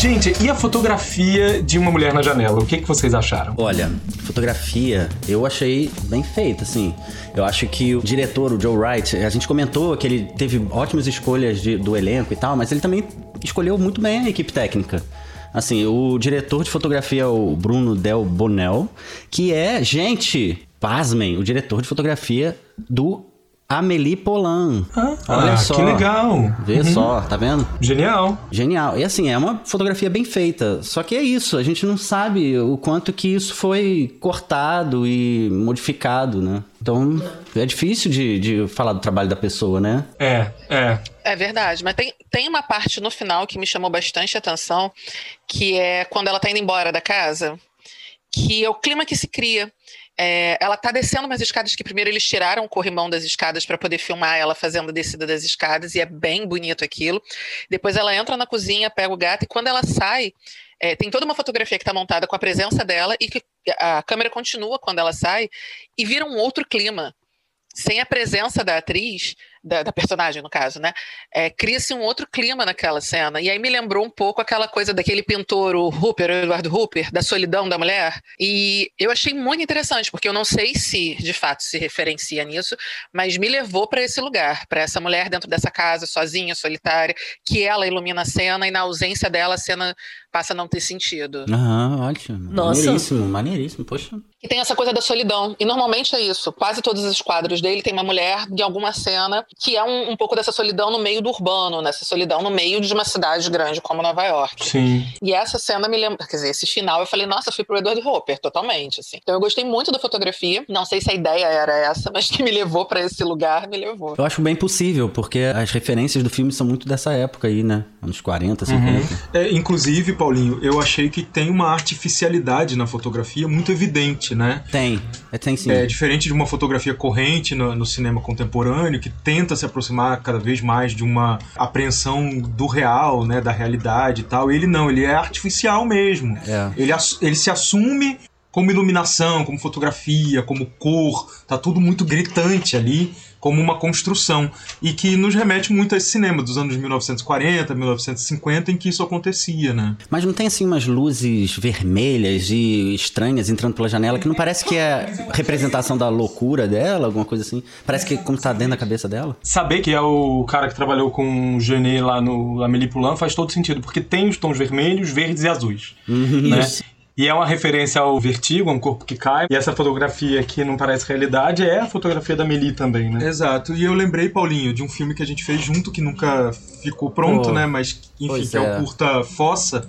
Gente, e a fotografia de Uma Mulher na Janela? O que, que vocês acharam? Olha, fotografia eu achei bem feita, assim. Eu acho que o diretor, o Joe Wright, a gente comentou que ele teve ótimas escolhas de- do elenco e tal, mas ele também escolheu muito bem a equipe técnica. Assim, o diretor de fotografia é o Bruno Del Bonel, que é, gente, pasmem, o diretor de fotografia do Amélie Poulain. Olha ah, só. que legal. Vê Uhum. só, tá vendo? Genial. Genial. E assim, é uma fotografia bem feita. Só que é isso, a gente não sabe o quanto que isso foi cortado e modificado, né? Então é difícil de, de falar do trabalho da pessoa, né? É, é. É verdade, mas tem, tem uma parte no final que me chamou bastante atenção, que é quando ela tá indo embora da casa, que é o clima que se cria. É, ela tá descendo umas escadas que primeiro eles tiraram o corrimão das escadas para poder filmar ela fazendo a descida das escadas, e é bem bonito aquilo. Depois ela entra na cozinha, pega o gato, e quando ela sai, é, tem toda uma fotografia que está montada com a presença dela e que a câmera continua quando ela sai e vira um outro clima. Sem a presença da atriz, da, da personagem no caso, né? É, Cria-se um outro clima naquela cena. E aí me lembrou um pouco aquela coisa daquele pintor, o Hooper, o Eduardo Hooper, da solidão da mulher. E eu achei muito interessante, porque eu não sei se de fato se referencia nisso, mas me levou para esse lugar, para essa mulher dentro dessa casa, sozinha, solitária, que ela ilumina a cena e na ausência dela a cena passa a não ter sentido. Aham, ótimo. Nossa. Maneiríssimo, maneiríssimo, poxa. E tem essa coisa da solidão. E normalmente é isso. Quase todos os quadros dele tem uma mulher de alguma cena que é um, um pouco dessa solidão no meio do urbano, nessa solidão no meio de uma cidade grande como Nova York. Sim. E essa cena me lembra, quer dizer, esse final eu falei, nossa, eu fui pro Edward Hopper, totalmente, assim. Então eu gostei muito da fotografia. Não sei se a ideia era essa, mas que me levou pra esse lugar, me levou. Eu acho bem possível, porque as referências do filme são muito dessa época aí, né? Anos 40, 50. É, inclusive, Paulinho, eu achei que tem uma artificialidade na fotografia muito evidente, né? Tem, é, tem sim. É diferente de uma fotografia corrente no, no cinema contemporâneo, que tenta se aproximar cada vez mais de uma apreensão do real, né, da realidade e tal. Ele não, ele é artificial mesmo. É. Ele, ele se assume como iluminação, como fotografia, como cor, tá tudo muito gritante ali, como uma construção. E que nos remete muito a esse cinema dos anos 1940, 1950, em que isso acontecia, né? Mas não tem assim umas luzes vermelhas e estranhas entrando pela janela que não parece que é representação da loucura dela, alguma coisa assim? Parece que é como tá dentro da cabeça dela? Saber que é o cara que trabalhou com o Genet lá no Amélie Poulain faz todo sentido, porque tem os tons vermelhos, verdes e azuis. né? Isso. E é uma referência ao Vertigo, a um corpo que cai. E essa fotografia que não parece realidade é a fotografia da Amélie também, né? Exato. E eu lembrei, Paulinho, de um filme que a gente fez junto, que nunca ficou pronto, Pô, né? Mas, enfim, pois que é. é. o curta Fossa,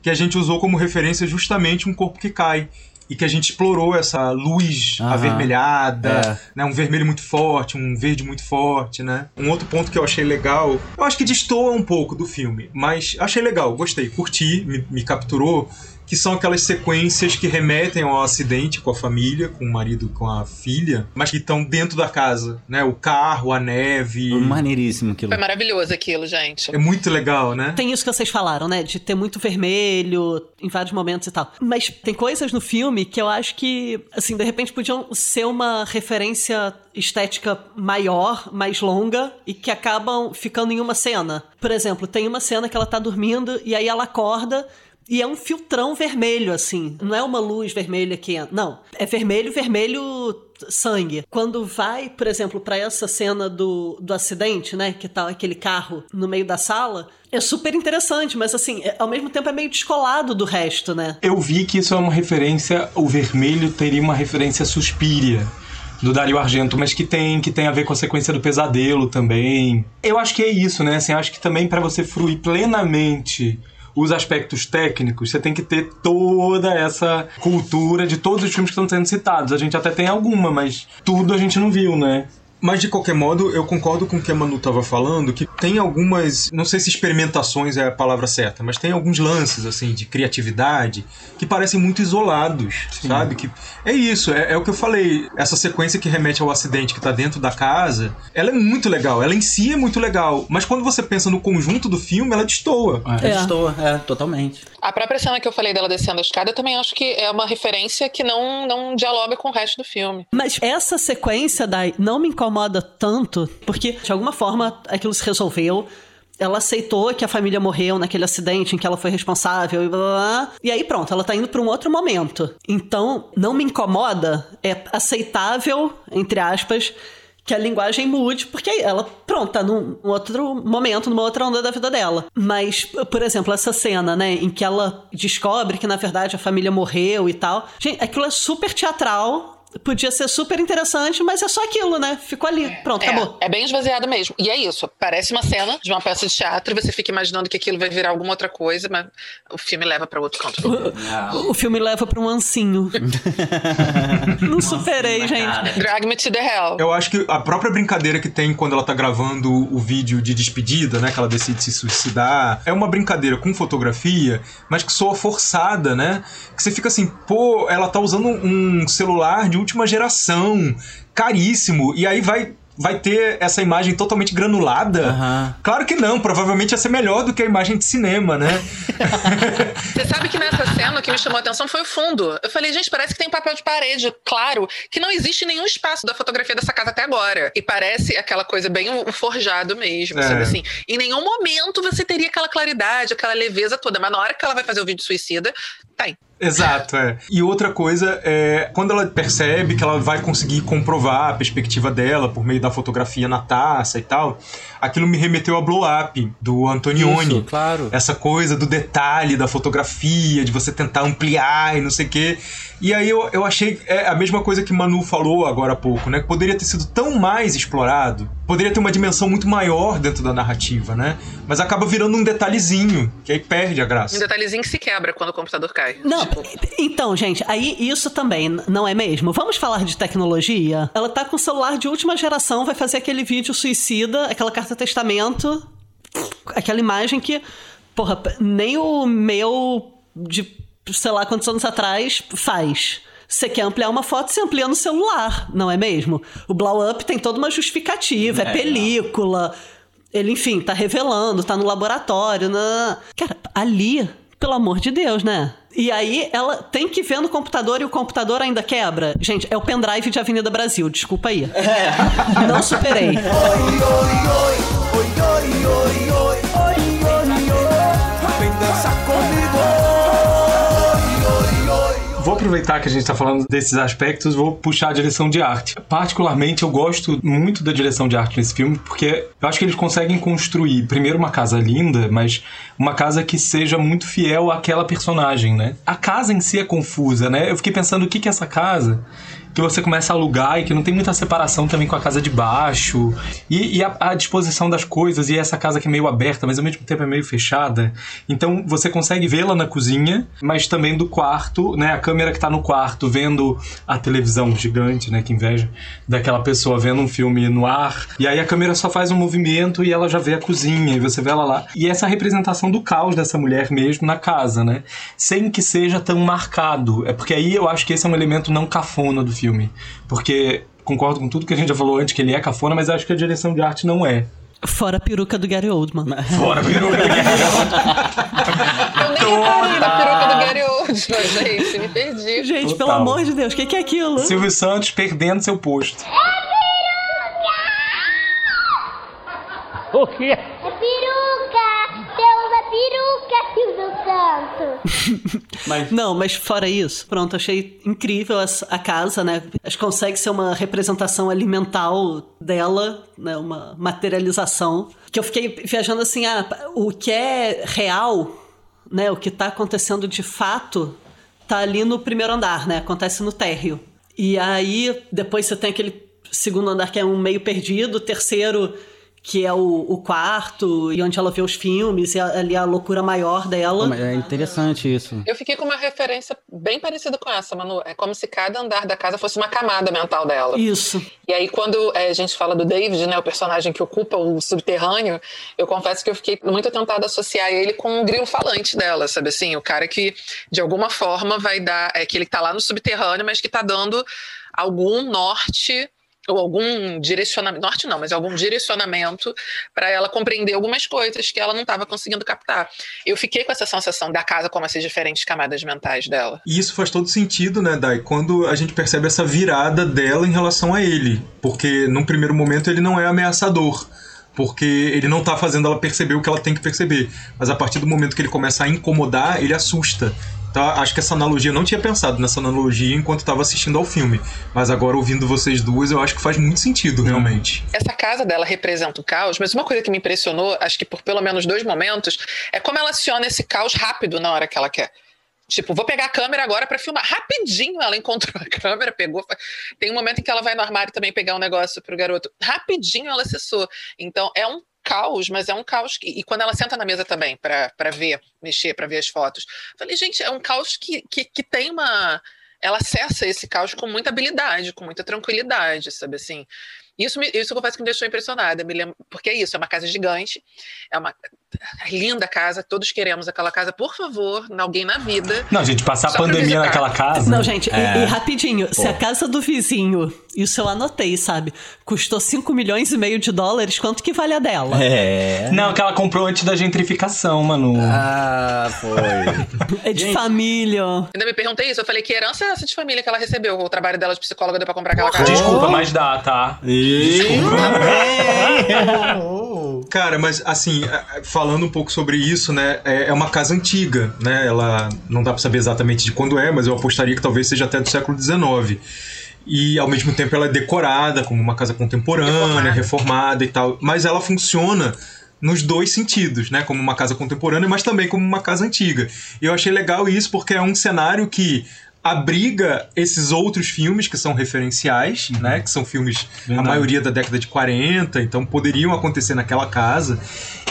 que a gente usou como referência justamente um corpo que cai. e que a gente explorou essa luz Aham. avermelhada, né? Um vermelho muito forte, um verde muito forte, né? Um outro ponto que eu achei legal, eu acho que destoa um pouco do filme, mas achei legal, gostei, curti, me, me capturou. Que são aquelas sequências que remetem ao acidente com a família, com o marido, com a filha, mas que estão dentro da casa, né? O carro, a neve. Maneiríssimo aquilo. Foi maravilhoso aquilo, gente. É muito legal, né? Tem isso que vocês falaram, né? De ter muito vermelho em vários momentos e tal. Mas tem coisas no filme que eu acho que, assim, de repente podiam ser uma referência estética maior, mais longa e que acabam ficando em uma cena. Por exemplo, tem uma cena que ela tá dormindo e aí ela acorda. E é um filtrão vermelho, assim. Não é uma luz vermelha que. Não. É vermelho, vermelho sangue. Quando vai, por exemplo, pra essa cena do, do acidente, né? Que tá aquele carro no meio da sala. É super interessante, mas assim, é- ao mesmo tempo é meio descolado do resto, né? Eu vi que isso é uma referência, o vermelho teria uma referência Suspiria do Dario Argento, mas que tem que tem a ver com a sequência do pesadelo também. Eu acho que é isso, né? Assim, acho que também para você fruir plenamente os aspectos técnicos, você tem que ter toda essa cultura de todos os filmes que estão sendo citados. A gente até tem alguma, mas tudo a gente não viu, né? Mas de qualquer modo, eu concordo com o que a Manu estava falando, que tem algumas, não sei se experimentações é a palavra certa, mas tem alguns lances assim de criatividade que parecem muito isolados, sabe? Que é isso, é, é o que eu falei. Essa sequência que remete ao acidente que tá dentro da casa, ela é muito legal, ela em si é muito legal, mas quando você pensa no conjunto do filme, ela destoa. É. Estou, é, totalmente. A própria cena que eu falei dela descendo a escada, eu também acho que é uma referência que não, não dialoga com o resto do filme. Mas essa sequência, Dai, não me incomoda tanto, porque de alguma forma aquilo se resolveu. Ela aceitou que a família morreu naquele acidente em que ela foi responsável e blá blá blá. E aí pronto, ela tá indo pra um outro momento. Então, não me incomoda, é aceitável, entre aspas, que a linguagem mude, porque ela, pronto, tá num outro momento, numa outra onda da vida dela. Mas, por exemplo, essa cena, né, em que ela descobre que na verdade a família morreu e tal. Gente, aquilo é super teatral. Podia ser super interessante, mas é só aquilo, né? Ficou ali. Pronto, É, acabou. é bem esvaziado mesmo. E é isso. Parece uma cena de uma peça de teatro e você fica imaginando que aquilo vai virar alguma outra coisa, mas o filme leva pra outro canto. O filme leva pra um ancinho. Não superei, gente. Drag me to the hell. Eu acho que a própria brincadeira que tem quando ela tá gravando o vídeo de despedida, né? Que ela decide se suicidar, é uma brincadeira com fotografia, mas que soa forçada, né? Que você fica assim, pô, ela tá usando um celular de última geração, caríssimo, e aí vai. Vai ter essa imagem totalmente granulada? Claro que não, provavelmente ia ser melhor do que a imagem de cinema, né? Você sabe que nessa cena o que me chamou a atenção foi o fundo. Eu falei, gente, parece que tem papel de parede, claro, que não existe nenhum espaço da fotografia dessa casa até agora. E parece aquela coisa bem o o forjado mesmo, É. sabe assim? Em nenhum momento você teria aquela claridade, aquela leveza toda, mas na hora que ela vai fazer o vídeo suicida, tem. Exato, é. E outra coisa é quando ela percebe que ela vai conseguir comprovar a perspectiva dela por meio da fotografia na taça e tal, aquilo me remeteu a Blow Up, do Antonioni. Isso, claro. Essa coisa do detalhe da fotografia, de você tentar ampliar e não sei o quê. E aí eu, eu achei é a mesma coisa que Manu falou agora há pouco, né? Que poderia ter sido tão mais explorado, poderia ter uma dimensão muito maior dentro da narrativa, né? Mas acaba virando um detalhezinho, que aí perde a graça. Um detalhezinho que se quebra quando o computador cai. Não, então, gente, aí isso também, não é mesmo? Vamos falar de tecnologia? Ela tá com celular de última geração, vai fazer aquele vídeo suicida, aquela carta testamento, aquela imagem que, porra, p- nem o meu de sei lá quantos anos atrás faz. Você quer ampliar uma foto, você amplia no celular, não é mesmo? O blow up tem toda uma justificativa, é, É, película. Ele, enfim, tá revelando, tá no laboratório. Né? Cara, ali, pelo amor de Deus, né? E aí ela tem que ver no computador e o computador ainda quebra. Gente, é o pendrive de Avenida Brasil, desculpa aí. Não superei. Vem Vou aproveitar que a gente está falando desses aspectos, vou puxar a direção de arte. Particularmente, eu gosto muito da direção de arte nesse filme, porque eu acho que eles conseguem construir, primeiro, uma casa linda, mas uma casa que seja muito fiel àquela personagem, né? A casa em si é confusa, né? Eu fiquei pensando o que que é essa casa. Que você começa a alugar e que não tem muita separação também com a casa de baixo. E, e a, a, disposição das coisas, e essa casa que é meio aberta, mas ao mesmo tempo é meio fechada. Então você consegue vê-la na cozinha, mas também do quarto, né? A câmera que tá no quarto vendo a televisão gigante, né? Que inveja daquela pessoa vendo um filme no ar. E aí a câmera só faz um movimento e ela já vê a cozinha, e você vê ela lá. E essa representação do caos dessa mulher mesmo na casa, né? Sem que seja tão marcado. É porque aí eu acho que esse é um elemento não cafona do filme. Porque concordo com tudo que a gente já falou antes, que ele é cafona, mas acho que a direção de arte não é. Fora a peruca do Gary Oldman. Fora a peruca do Gary Oldman. Eu nem reparei na peruca do Gary Oldman, gente. Me perdi. Gente, Total. pelo amor de Deus, o que, que é aquilo? Silvio Santos perdendo seu posto. O quê? É peruca! Temos a peruca, Silvio Mas... Não, mas fora isso, pronto, achei incrível a casa, né? Acho que consegue ser uma representação alimentar dela, né? Uma materialização. Que eu fiquei viajando assim, ah, o que é real, né? O que tá acontecendo de fato, tá ali no primeiro andar, né? Acontece no térreo. E aí, depois você tem aquele segundo andar que é um meio perdido, terceiro que é o, o, quarto e onde ela vê os filmes e ali a loucura maior dela. É interessante isso. Eu fiquei com uma referência bem parecida com essa, Manu. É como se cada andar da casa fosse uma camada mental dela. Isso. E aí, quando é, a gente fala do David, né, o personagem que ocupa o subterrâneo, eu confesso que eu fiquei muito tentada a associar ele com o grilo falante dela, sabe assim? O cara que, de alguma forma, vai dar. É que ele tá lá no subterrâneo, mas que tá dando algum norte ou algum direcionamento, norte não, mas algum direcionamento para ela compreender algumas coisas que ela não estava conseguindo captar. Eu fiquei com essa sensação da casa como essas diferentes camadas mentais dela. E isso faz todo sentido, né, Dai, quando a gente percebe essa virada dela em relação a ele, porque num primeiro momento ele não é ameaçador porque ele não tá fazendo ela perceber o que ela tem que perceber. Mas a partir do momento que ele começa a incomodar, ele assusta. Tá? Acho que essa analogia, eu não tinha pensado nessa analogia enquanto estava assistindo ao filme. Mas agora, ouvindo vocês duas, eu acho que faz muito sentido, realmente. Essa casa dela representa o caos, mas uma coisa que me impressionou, acho que por pelo menos dois momentos, é como ela aciona esse caos rápido na hora que ela quer. Tipo, vou pegar a câmera agora para filmar. Rapidinho ela encontrou a câmera, pegou. Tem um momento em que ela vai no armário também pegar um negócio pro garoto. Rapidinho ela acessou. Então é um caos, mas é um caos que. E quando ela senta na mesa também para ver, mexer, para ver as fotos, falei, gente, é um caos que, que, que tem uma. Ela acessa esse caos com muita habilidade, com muita tranquilidade, sabe assim? Isso, me, isso eu confesso que me deixou impressionada, me lembro, porque é isso, é uma casa gigante, é uma linda casa, todos queremos aquela casa, por favor, alguém na vida. Não, gente, passar a pandemia naquela casa. Não, gente, é... e, e, rapidinho, Pô. se a casa do vizinho, isso eu anotei, sabe, custou 5 milhões e meio de dólares, quanto que vale a dela? É. Não, que ela comprou antes da gentrificação, Manu. Ah, foi. é de gente. família. Ainda me perguntei isso, eu falei, que herança é essa de família que ela recebeu? O trabalho dela de psicóloga deu pra comprar aquela casa? Desculpa, mas dá, tá? Cara, mas assim, falando um pouco sobre isso, né? É, é uma casa antiga, né? Ela não dá pra saber exatamente de quando é, mas eu apostaria que talvez seja até do século XIX e ao mesmo tempo ela é decorada como uma casa contemporânea, reformada. reformada, e tal, mas ela funciona nos dois sentidos, né, como uma casa contemporânea, mas também como uma casa antiga. E eu achei legal isso porque é um cenário que abriga esses outros filmes que são referenciais, uhum. né? Que são filmes, Verdade. a maioria da década de 40, então poderiam acontecer naquela casa.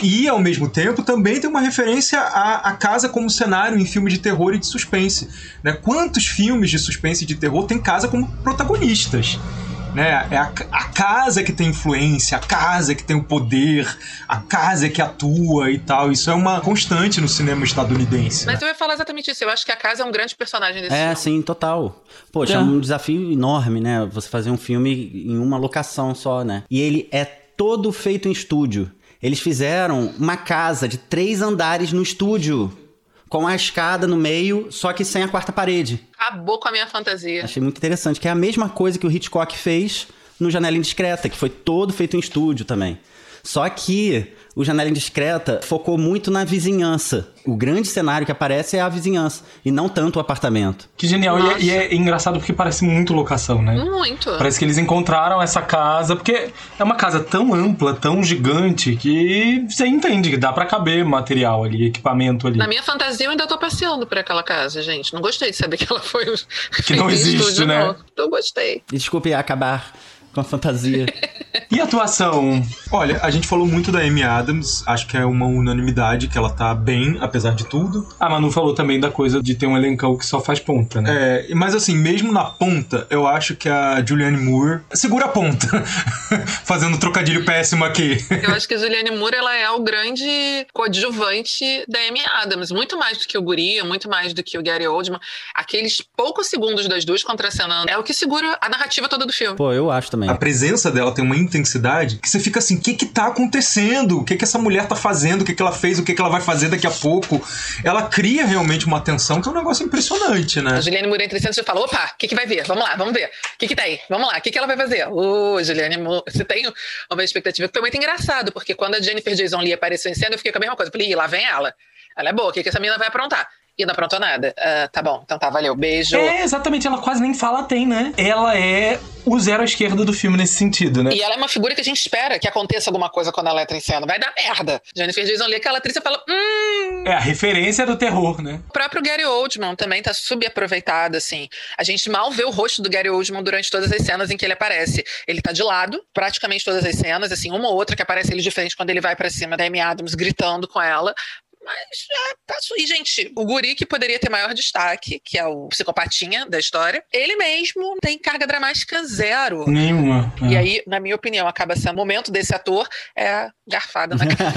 E, ao mesmo tempo, também tem uma referência à, à casa como cenário em filme de terror e de suspense. Né? Quantos filmes de suspense e de terror tem casa como protagonistas? Né? É a, a casa que tem influência, a casa que tem o poder, a casa que atua e tal. Isso é uma constante no cinema estadunidense. Mas eu ia falar exatamente isso. Eu acho que a casa é um grande personagem desse é, filme. É, sim, total. Poxa, é. é um desafio enorme, né? Você fazer um filme em uma locação só, né? E ele é todo feito em estúdio. Eles fizeram uma casa de três andares no estúdio com a escada no meio, só que sem a quarta parede. Acabou com a minha fantasia. Achei muito interessante, que é a mesma coisa que o Hitchcock fez no Janela Indiscreta, que foi todo feito em estúdio também. Só que o Janela Indiscreta focou muito na vizinhança. O grande cenário que aparece é a vizinhança, e não tanto o apartamento. Que genial. E é, e é engraçado porque parece muito locação, né? Muito. Parece que eles encontraram essa casa, porque é uma casa tão ampla, tão gigante, que você entende que dá para caber material ali, equipamento ali. Na minha fantasia, eu ainda tô passeando por aquela casa, gente. Não gostei de saber que ela foi. Que não existe, né? Não gostei. Desculpe acabar com a fantasia. E a atuação? Olha, a gente falou muito da Amy Adams, acho que é uma unanimidade que ela tá bem, apesar de tudo. A Manu falou também da coisa de ter um elencão que só faz ponta, né? É, mas assim, mesmo na ponta, eu acho que a Julianne Moore segura a ponta. Fazendo um trocadilho péssimo aqui. Eu acho que a Julianne Moore ela é o grande coadjuvante da Amy Adams, muito mais do que o Guri, muito mais do que o Gary Oldman. Aqueles poucos segundos das duas contracenando é o que segura a narrativa toda do filme. Pô, eu acho também. A presença dela tem uma intensidade que você fica assim, o que que tá acontecendo? O que que essa mulher tá fazendo? O que que ela fez? O que que ela vai fazer daqui a pouco? Ela cria realmente uma tensão que é um negócio impressionante, né? A Juliane Moore entre e fala, opa, o que que vai ver? Vamos lá, vamos ver. O que que tá aí? Vamos lá, o que que ela vai fazer? Ô, Juliane Moore, você tem uma expectativa que foi muito engraçado, porque quando a Jennifer Jason Lee apareceu em cena, eu fiquei com a mesma coisa. Eu falei, lá vem ela. Ela é boa, o que que essa menina vai aprontar? E não aprontou nada. Ah, tá bom, então tá, valeu. Beijo. É, exatamente, ela quase nem fala tem, né? Ela é o zero à esquerda do filme nesse sentido, né? E ela é uma figura que a gente espera que aconteça alguma coisa quando ela entra em cena. Vai dar merda. Jennifer Jason Lee, aquela atriz, fala, hum... É a referência do terror, né? O próprio Gary Oldman também tá subaproveitado, assim. A gente mal vê o rosto do Gary Oldman durante todas as cenas em que ele aparece. Ele tá de lado, praticamente todas as cenas, assim, uma ou outra que aparece ele de frente quando ele vai para cima da Amy Adams gritando com ela. Mas já passou. E, gente, o guri que poderia ter maior destaque, que é o psicopatinha da história, ele mesmo tem carga dramática zero. Nenhuma. E é. aí, na minha opinião, acaba sendo o momento desse ator é garfada na cara.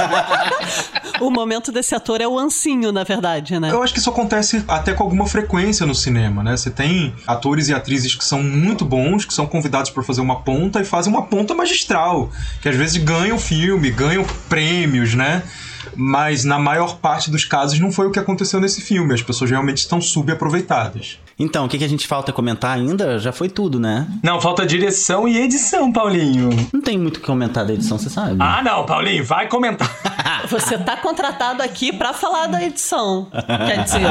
o momento desse ator é o ancinho, na verdade, né? Eu acho que isso acontece até com alguma frequência no cinema, né? Você tem atores e atrizes que são muito bons, que são convidados para fazer uma ponta e fazem uma ponta magistral, que às vezes ganham filme, ganham prêmios, né? Mas na maior parte dos casos não foi o que aconteceu nesse filme. As pessoas realmente estão subaproveitadas. Então, o que, que a gente falta comentar ainda? Já foi tudo, né? Não, falta direção e edição, Paulinho. Não tem muito o que comentar da edição, você sabe. Ah, não, Paulinho, vai comentar. Você tá contratado aqui pra falar da edição. Quer dizer.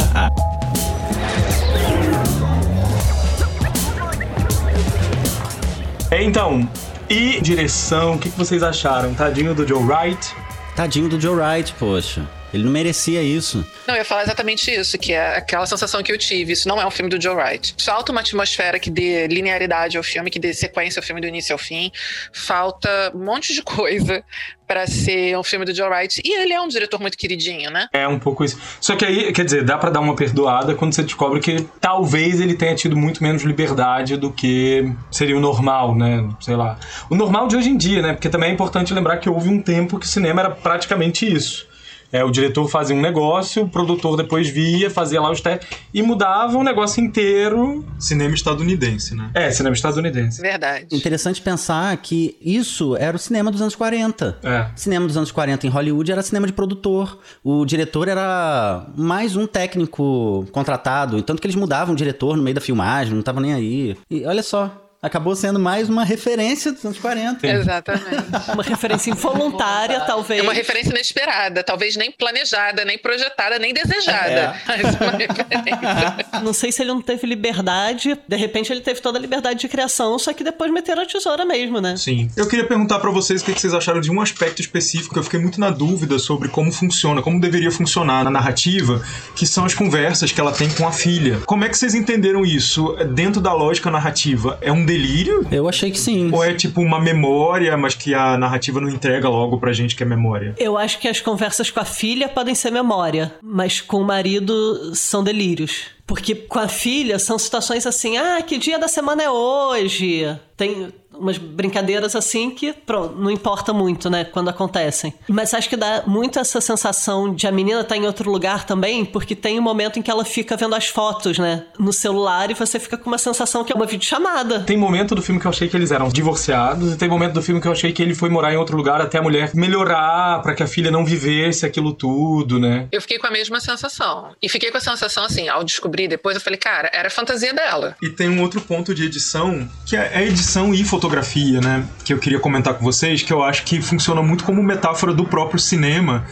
Então, e direção, o que, que vocês acharam? Tadinho do Joe Wright? Tadinho do Joe Wright, poxa. Ele não merecia isso. Não, eu ia falar exatamente isso, que é aquela sensação que eu tive. Isso não é um filme do Joe Wright. Falta uma atmosfera que dê linearidade ao filme, que dê sequência ao filme do início ao fim. Falta um monte de coisa para ser um filme do Joe Wright. E ele é um diretor muito queridinho, né? É um pouco isso. Só que aí, quer dizer, dá para dar uma perdoada quando você descobre que talvez ele tenha tido muito menos liberdade do que seria o normal, né? Sei lá. O normal de hoje em dia, né? Porque também é importante lembrar que houve um tempo que o cinema era praticamente isso. É, o diretor fazia um negócio, o produtor depois via, fazia lá os testes e mudava o negócio inteiro. Cinema estadunidense, né? É, cinema estadunidense. Verdade. Interessante pensar que isso era o cinema dos anos 40. É. Cinema dos anos 40 em Hollywood era cinema de produtor. O diretor era mais um técnico contratado, tanto que eles mudavam o diretor no meio da filmagem, não estavam nem aí. E olha só, acabou sendo mais uma referência dos anos 40. Exatamente. Uma referência involuntária, talvez. É uma referência inesperada, talvez nem planejada, nem projetada, nem desejada. É. Mas uma referência. Não sei se ele não teve liberdade, de repente ele teve toda a liberdade de criação, só que depois meteram a tesoura mesmo, né? Sim. Eu queria perguntar para vocês o que vocês acharam de um aspecto específico. Eu fiquei muito na dúvida sobre como funciona, como deveria funcionar na narrativa, que são as conversas que ela tem com a filha. Como é que vocês entenderam isso dentro da lógica narrativa? É um delírio? Eu achei que sim. Ou é tipo uma memória, mas que a narrativa não entrega logo pra gente que é memória? Eu acho que as conversas com a filha podem ser memória, mas com o marido são delírios. Porque com a filha são situações assim, ah, que dia da semana é hoje? Tem umas brincadeiras assim que, pronto, não importa muito, né, quando acontecem. Mas acho que dá muito essa sensação de a menina tá em outro lugar também, porque tem um momento em que ela fica vendo as fotos, né, no celular e você fica com uma sensação que é uma videochamada. Tem momento do filme que eu achei que eles eram divorciados e tem momento do filme que eu achei que ele foi morar em outro lugar até a mulher melhorar para que a filha não vivesse aquilo tudo, né? Eu fiquei com a mesma sensação. E fiquei com a sensação assim, ao descobrir depois, eu falei, cara, era a fantasia dela. E tem um outro ponto de edição, que é a edição e fotografia fotografia, né, que eu queria comentar com vocês, que eu acho que funciona muito como metáfora do próprio cinema,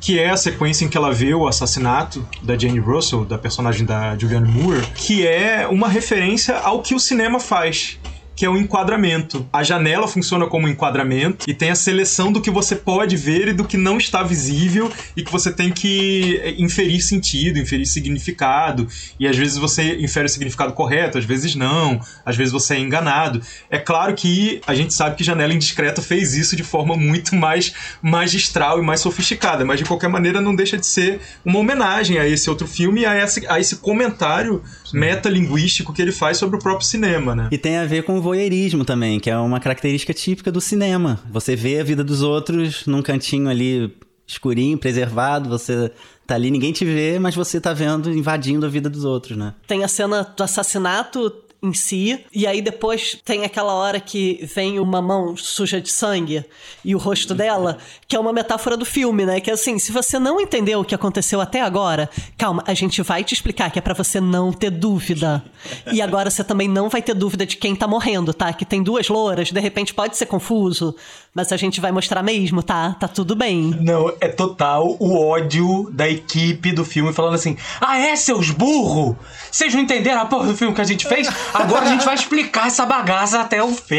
que é a sequência em que ela vê o assassinato da Jane Russell, da personagem da Julianne Moore, que é uma referência ao que o cinema faz que é o enquadramento. A janela funciona como um enquadramento e tem a seleção do que você pode ver e do que não está visível e que você tem que eh, inferir sentido, inferir significado. E às vezes você infere o significado correto, às vezes não, às vezes você é enganado. É claro que a gente sabe que Janela Indiscreta fez isso de forma muito mais magistral e mais sofisticada, mas de qualquer maneira não deixa de ser uma homenagem a esse outro filme e a esse, a esse comentário metalinguístico que ele faz sobre o próprio cinema, né? E tem a ver com voyeurismo também, que é uma característica típica do cinema. Você vê a vida dos outros num cantinho ali escurinho, preservado, você tá ali, ninguém te vê, mas você tá vendo, invadindo a vida dos outros, né? Tem a cena do assassinato em si. E aí depois tem aquela hora que vem uma mão suja de sangue e o rosto dela, que é uma metáfora do filme, né? Que é assim, se você não entendeu o que aconteceu até agora, calma, a gente vai te explicar que é para você não ter dúvida. E agora você também não vai ter dúvida de quem tá morrendo, tá? Que tem duas louras, de repente pode ser confuso, mas a gente vai mostrar mesmo, tá? Tá tudo bem. Não, é total o ódio da equipe do filme falando assim: "Ah, é seus burro? Vocês não entenderam a porra do filme que a gente fez? Agora a gente vai explicar essa bagaça até o fim.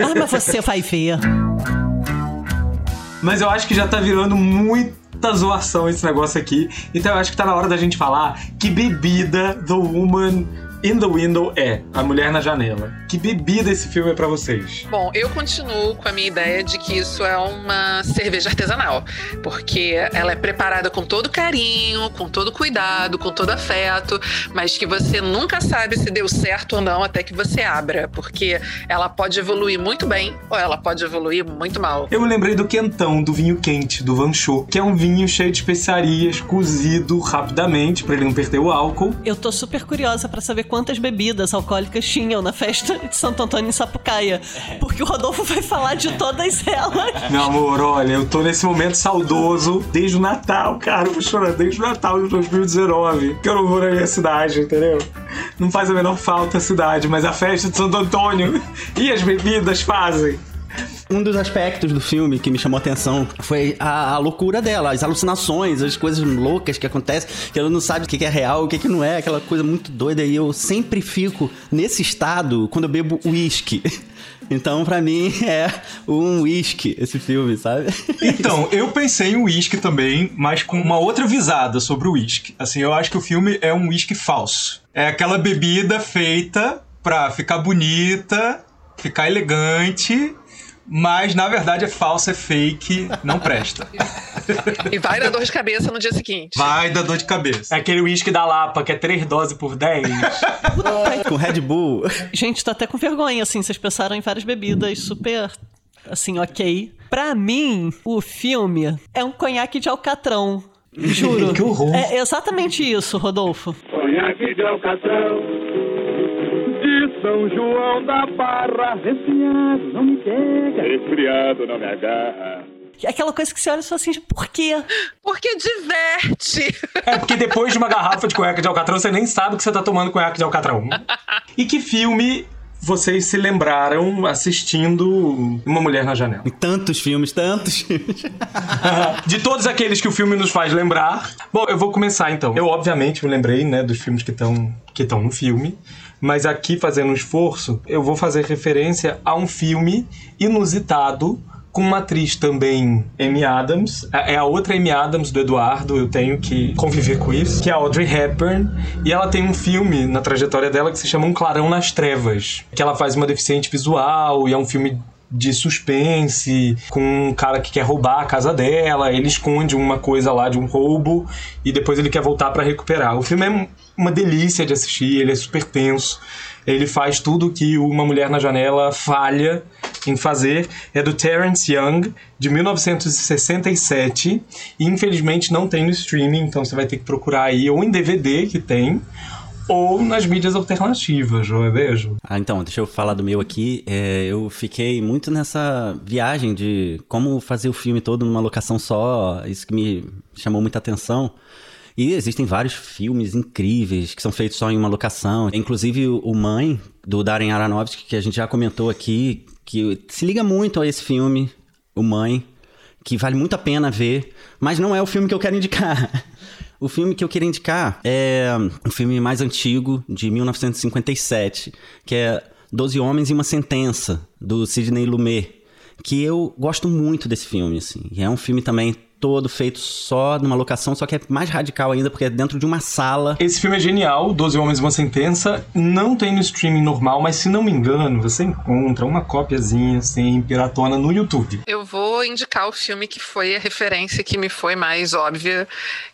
Ah, mas você vai ver. Mas eu acho que já tá virando muita zoação esse negócio aqui. Então eu acho que tá na hora da gente falar que bebida The Woman in the Window é A Mulher na Janela. Que bebida esse filme é para vocês? Bom, eu continuo com a minha ideia de que isso é uma cerveja artesanal, porque ela é preparada com todo carinho, com todo cuidado, com todo afeto, mas que você nunca sabe se deu certo ou não até que você abra, porque ela pode evoluir muito bem ou ela pode evoluir muito mal. Eu me lembrei do quentão, do vinho quente, do Van Chô, que é um vinho cheio de especiarias, cozido rapidamente para ele não perder o álcool. Eu tô super curiosa para saber quantas bebidas alcoólicas tinham na festa de Santo Antônio em Sapucaia. Porque o Rodolfo vai falar de todas elas. Meu amor, olha, eu tô nesse momento saudoso desde o Natal, cara. Eu vou chorar desde o Natal de 2019. Que eu não vou na minha cidade, entendeu? Não faz a menor falta a cidade, mas a festa de Santo Antônio e as bebidas fazem. Um dos aspectos do filme que me chamou a atenção foi a, a, loucura dela, as alucinações, as coisas loucas que acontecem, que ela não sabe o que é real, o que não é, aquela coisa muito doida. E eu sempre fico nesse estado quando eu bebo uísque. Então, para mim, é um whisky esse filme, sabe? Então, eu pensei em whisky também, mas com uma outra visada sobre o whisky. Assim, eu acho que o filme é um whisky falso. É aquela bebida feita pra ficar bonita, ficar elegante mas na verdade é falso, é fake, não presta. e vai dar dor de cabeça no dia seguinte. Vai dar dor de cabeça. É aquele uísque da Lapa, que é 3 doses por 10. com Red Bull. Gente, tô até com vergonha, assim, vocês pensaram em várias bebidas super, assim, ok. Pra mim, o filme é um conhaque de alcatrão. Juro. que horror. É exatamente isso, Rodolfo. Conhaque de alcatrão. São João da Barra. Resfriado, não me pega. Resfriado, não me agarra. Aquela coisa que você olha e fala assim, por quê? Porque diverte. É porque depois de uma garrafa de conhaque de alcatrão, você nem sabe que você tá tomando conhaque de alcatrão. e que filme vocês se lembraram assistindo Uma Mulher na Janela? Tantos filmes, tantos filmes. de todos aqueles que o filme nos faz lembrar. Bom, eu vou começar então. Eu, obviamente, me lembrei, né, dos filmes que estão que estão no filme. Mas aqui, fazendo um esforço, eu vou fazer referência a um filme inusitado com uma atriz também, Amy Adams. É a outra Amy Adams do Eduardo, eu tenho que conviver com isso, que é a Audrey Hepburn. E ela tem um filme na trajetória dela que se chama Um Clarão nas Trevas, que ela faz uma deficiente visual e é um filme de suspense, com um cara que quer roubar a casa dela, ele esconde uma coisa lá de um roubo e depois ele quer voltar para recuperar. O filme é uma delícia de assistir, ele é super tenso. Ele faz tudo que uma mulher na janela falha em fazer. É do Terence Young, de 1967. E infelizmente não tem no streaming, então você vai ter que procurar aí, ou em DVD que tem, ou nas mídias alternativas, não é mesmo? Ah, então, deixa eu falar do meu aqui. É, eu fiquei muito nessa viagem de como fazer o filme todo numa locação só, isso que me chamou muita atenção. E existem vários filmes incríveis que são feitos só em uma locação. Inclusive o Mãe, do Darren Aronofsky, que a gente já comentou aqui, que se liga muito a esse filme, O Mãe, que vale muito a pena ver, mas não é o filme que eu quero indicar. O filme que eu queria indicar é um filme mais antigo, de 1957, que é Doze Homens e uma Sentença, do Sidney Lumet, que eu gosto muito desse filme, assim. É um filme também todo feito só numa locação, só que é mais radical ainda, porque é dentro de uma sala. Esse filme é genial, Doze Homens e uma Sentença. Não tem no streaming normal, mas se não me engano, você encontra uma cópiazinha, assim, piratona no YouTube. Eu vou indicar o filme que foi a referência que me foi mais óbvia,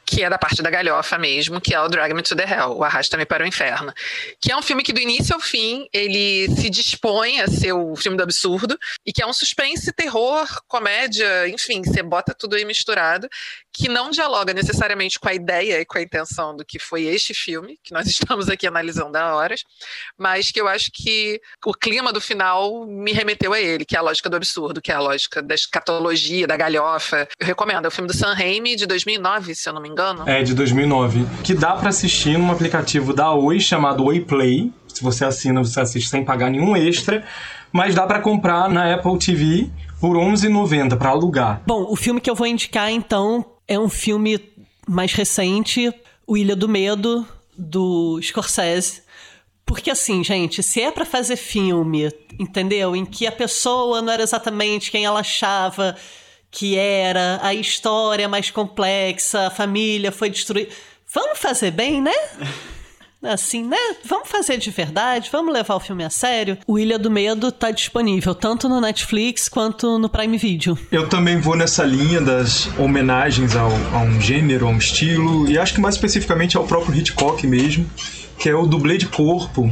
que é da parte da galhofa mesmo, que é o Drag Me to the Hell, o Arrasta-me para o Inferno. Que é um filme que do início ao fim ele se dispõe a ser o filme do absurdo e que é um suspense, terror, comédia, enfim, você bota tudo aí misturado, que não dialoga necessariamente com a ideia e com a intenção do que foi este filme, que nós estamos aqui analisando há horas, mas que eu acho que o clima do final me remeteu a ele, que é a lógica do absurdo, que é a lógica da escatologia, da galhofa. Eu recomendo, é o filme do Sam Raimi de 2009, se eu não me engano engano. É, de 2009. Que dá para assistir num aplicativo da Oi chamado Oi Play. Se você assina, você assiste sem pagar nenhum extra. Mas dá para comprar na Apple TV por R$11,90 para alugar. Bom, o filme que eu vou indicar então é um filme mais recente, O Ilha do Medo, do Scorsese. Porque assim, gente, se é para fazer filme, entendeu? Em que a pessoa não era exatamente quem ela achava que era a história mais complexa, a família foi destruída. Vamos fazer bem, né? Assim, né? Vamos fazer de verdade, vamos levar o filme a sério. O Ilha do Medo tá disponível tanto no Netflix quanto no Prime Video. Eu também vou nessa linha das homenagens ao, a um gênero, a um estilo, e acho que mais especificamente ao próprio Hitchcock mesmo, que é o Dublê de Corpo,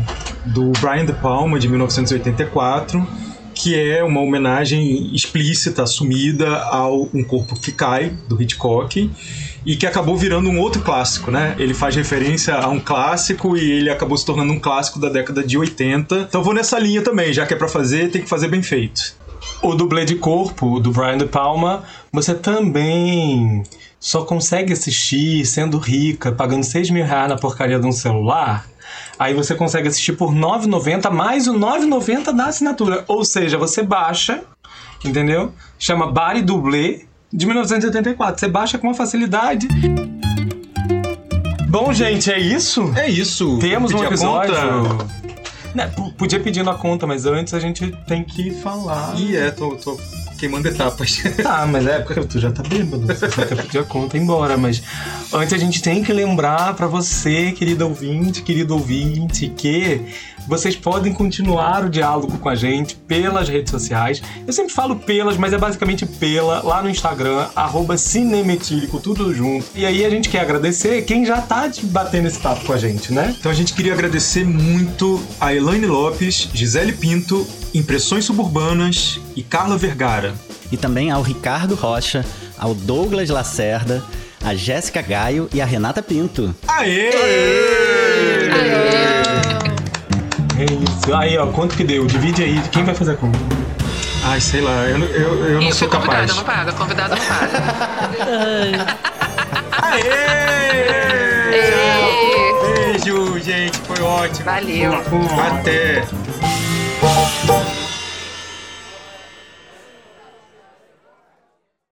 do Brian De Palma, de 1984 que é uma homenagem explícita, assumida ao Um Corpo que Cai, do Hitchcock, e que acabou virando um outro clássico, né? Ele faz referência a um clássico e ele acabou se tornando um clássico da década de 80. Então vou nessa linha também, já que é para fazer, tem que fazer bem feito. O dublê de corpo do Brian De Palma, você também só consegue assistir sendo rica, pagando 6 mil reais na porcaria de um celular Aí você consegue assistir por R$ 9,90 mais o R$ 9,90 da assinatura. Ou seja, você baixa, entendeu? Chama Bari Dublê de 1984. Você baixa com uma facilidade. Bom, gente, é isso? É isso. Temos um episódio. Né, podia pedir na conta, mas antes a gente tem que falar. Ih, é, tô, tô queimando etapas. Tá, mas é porque tu já tá bêbado. Você só quer pedir a conta embora. Mas antes a gente tem que lembrar para você, querido ouvinte, querido ouvinte, que vocês podem continuar o diálogo com a gente pelas redes sociais. Eu sempre falo pelas, mas é basicamente pela, lá no Instagram, arroba cinemetílico, tudo junto. E aí a gente quer agradecer quem já tá batendo esse papo com a gente, né? Então a gente queria agradecer muito a Elaine Lopes, Gisele Pinto, Impressões Suburbanas e Carla Vergara. E também ao Ricardo Rocha, ao Douglas Lacerda, a Jéssica Gaio e a Renata Pinto. Aê! Aê! Aê! É isso. Aí, ó, quanto que deu? Divide aí. Quem vai fazer a conta? Ai, sei lá, eu, eu, eu não Isso, sou capaz. convidado não paga, convidado não paga. Aê! Beijo, gente, foi ótimo. Valeu. Até.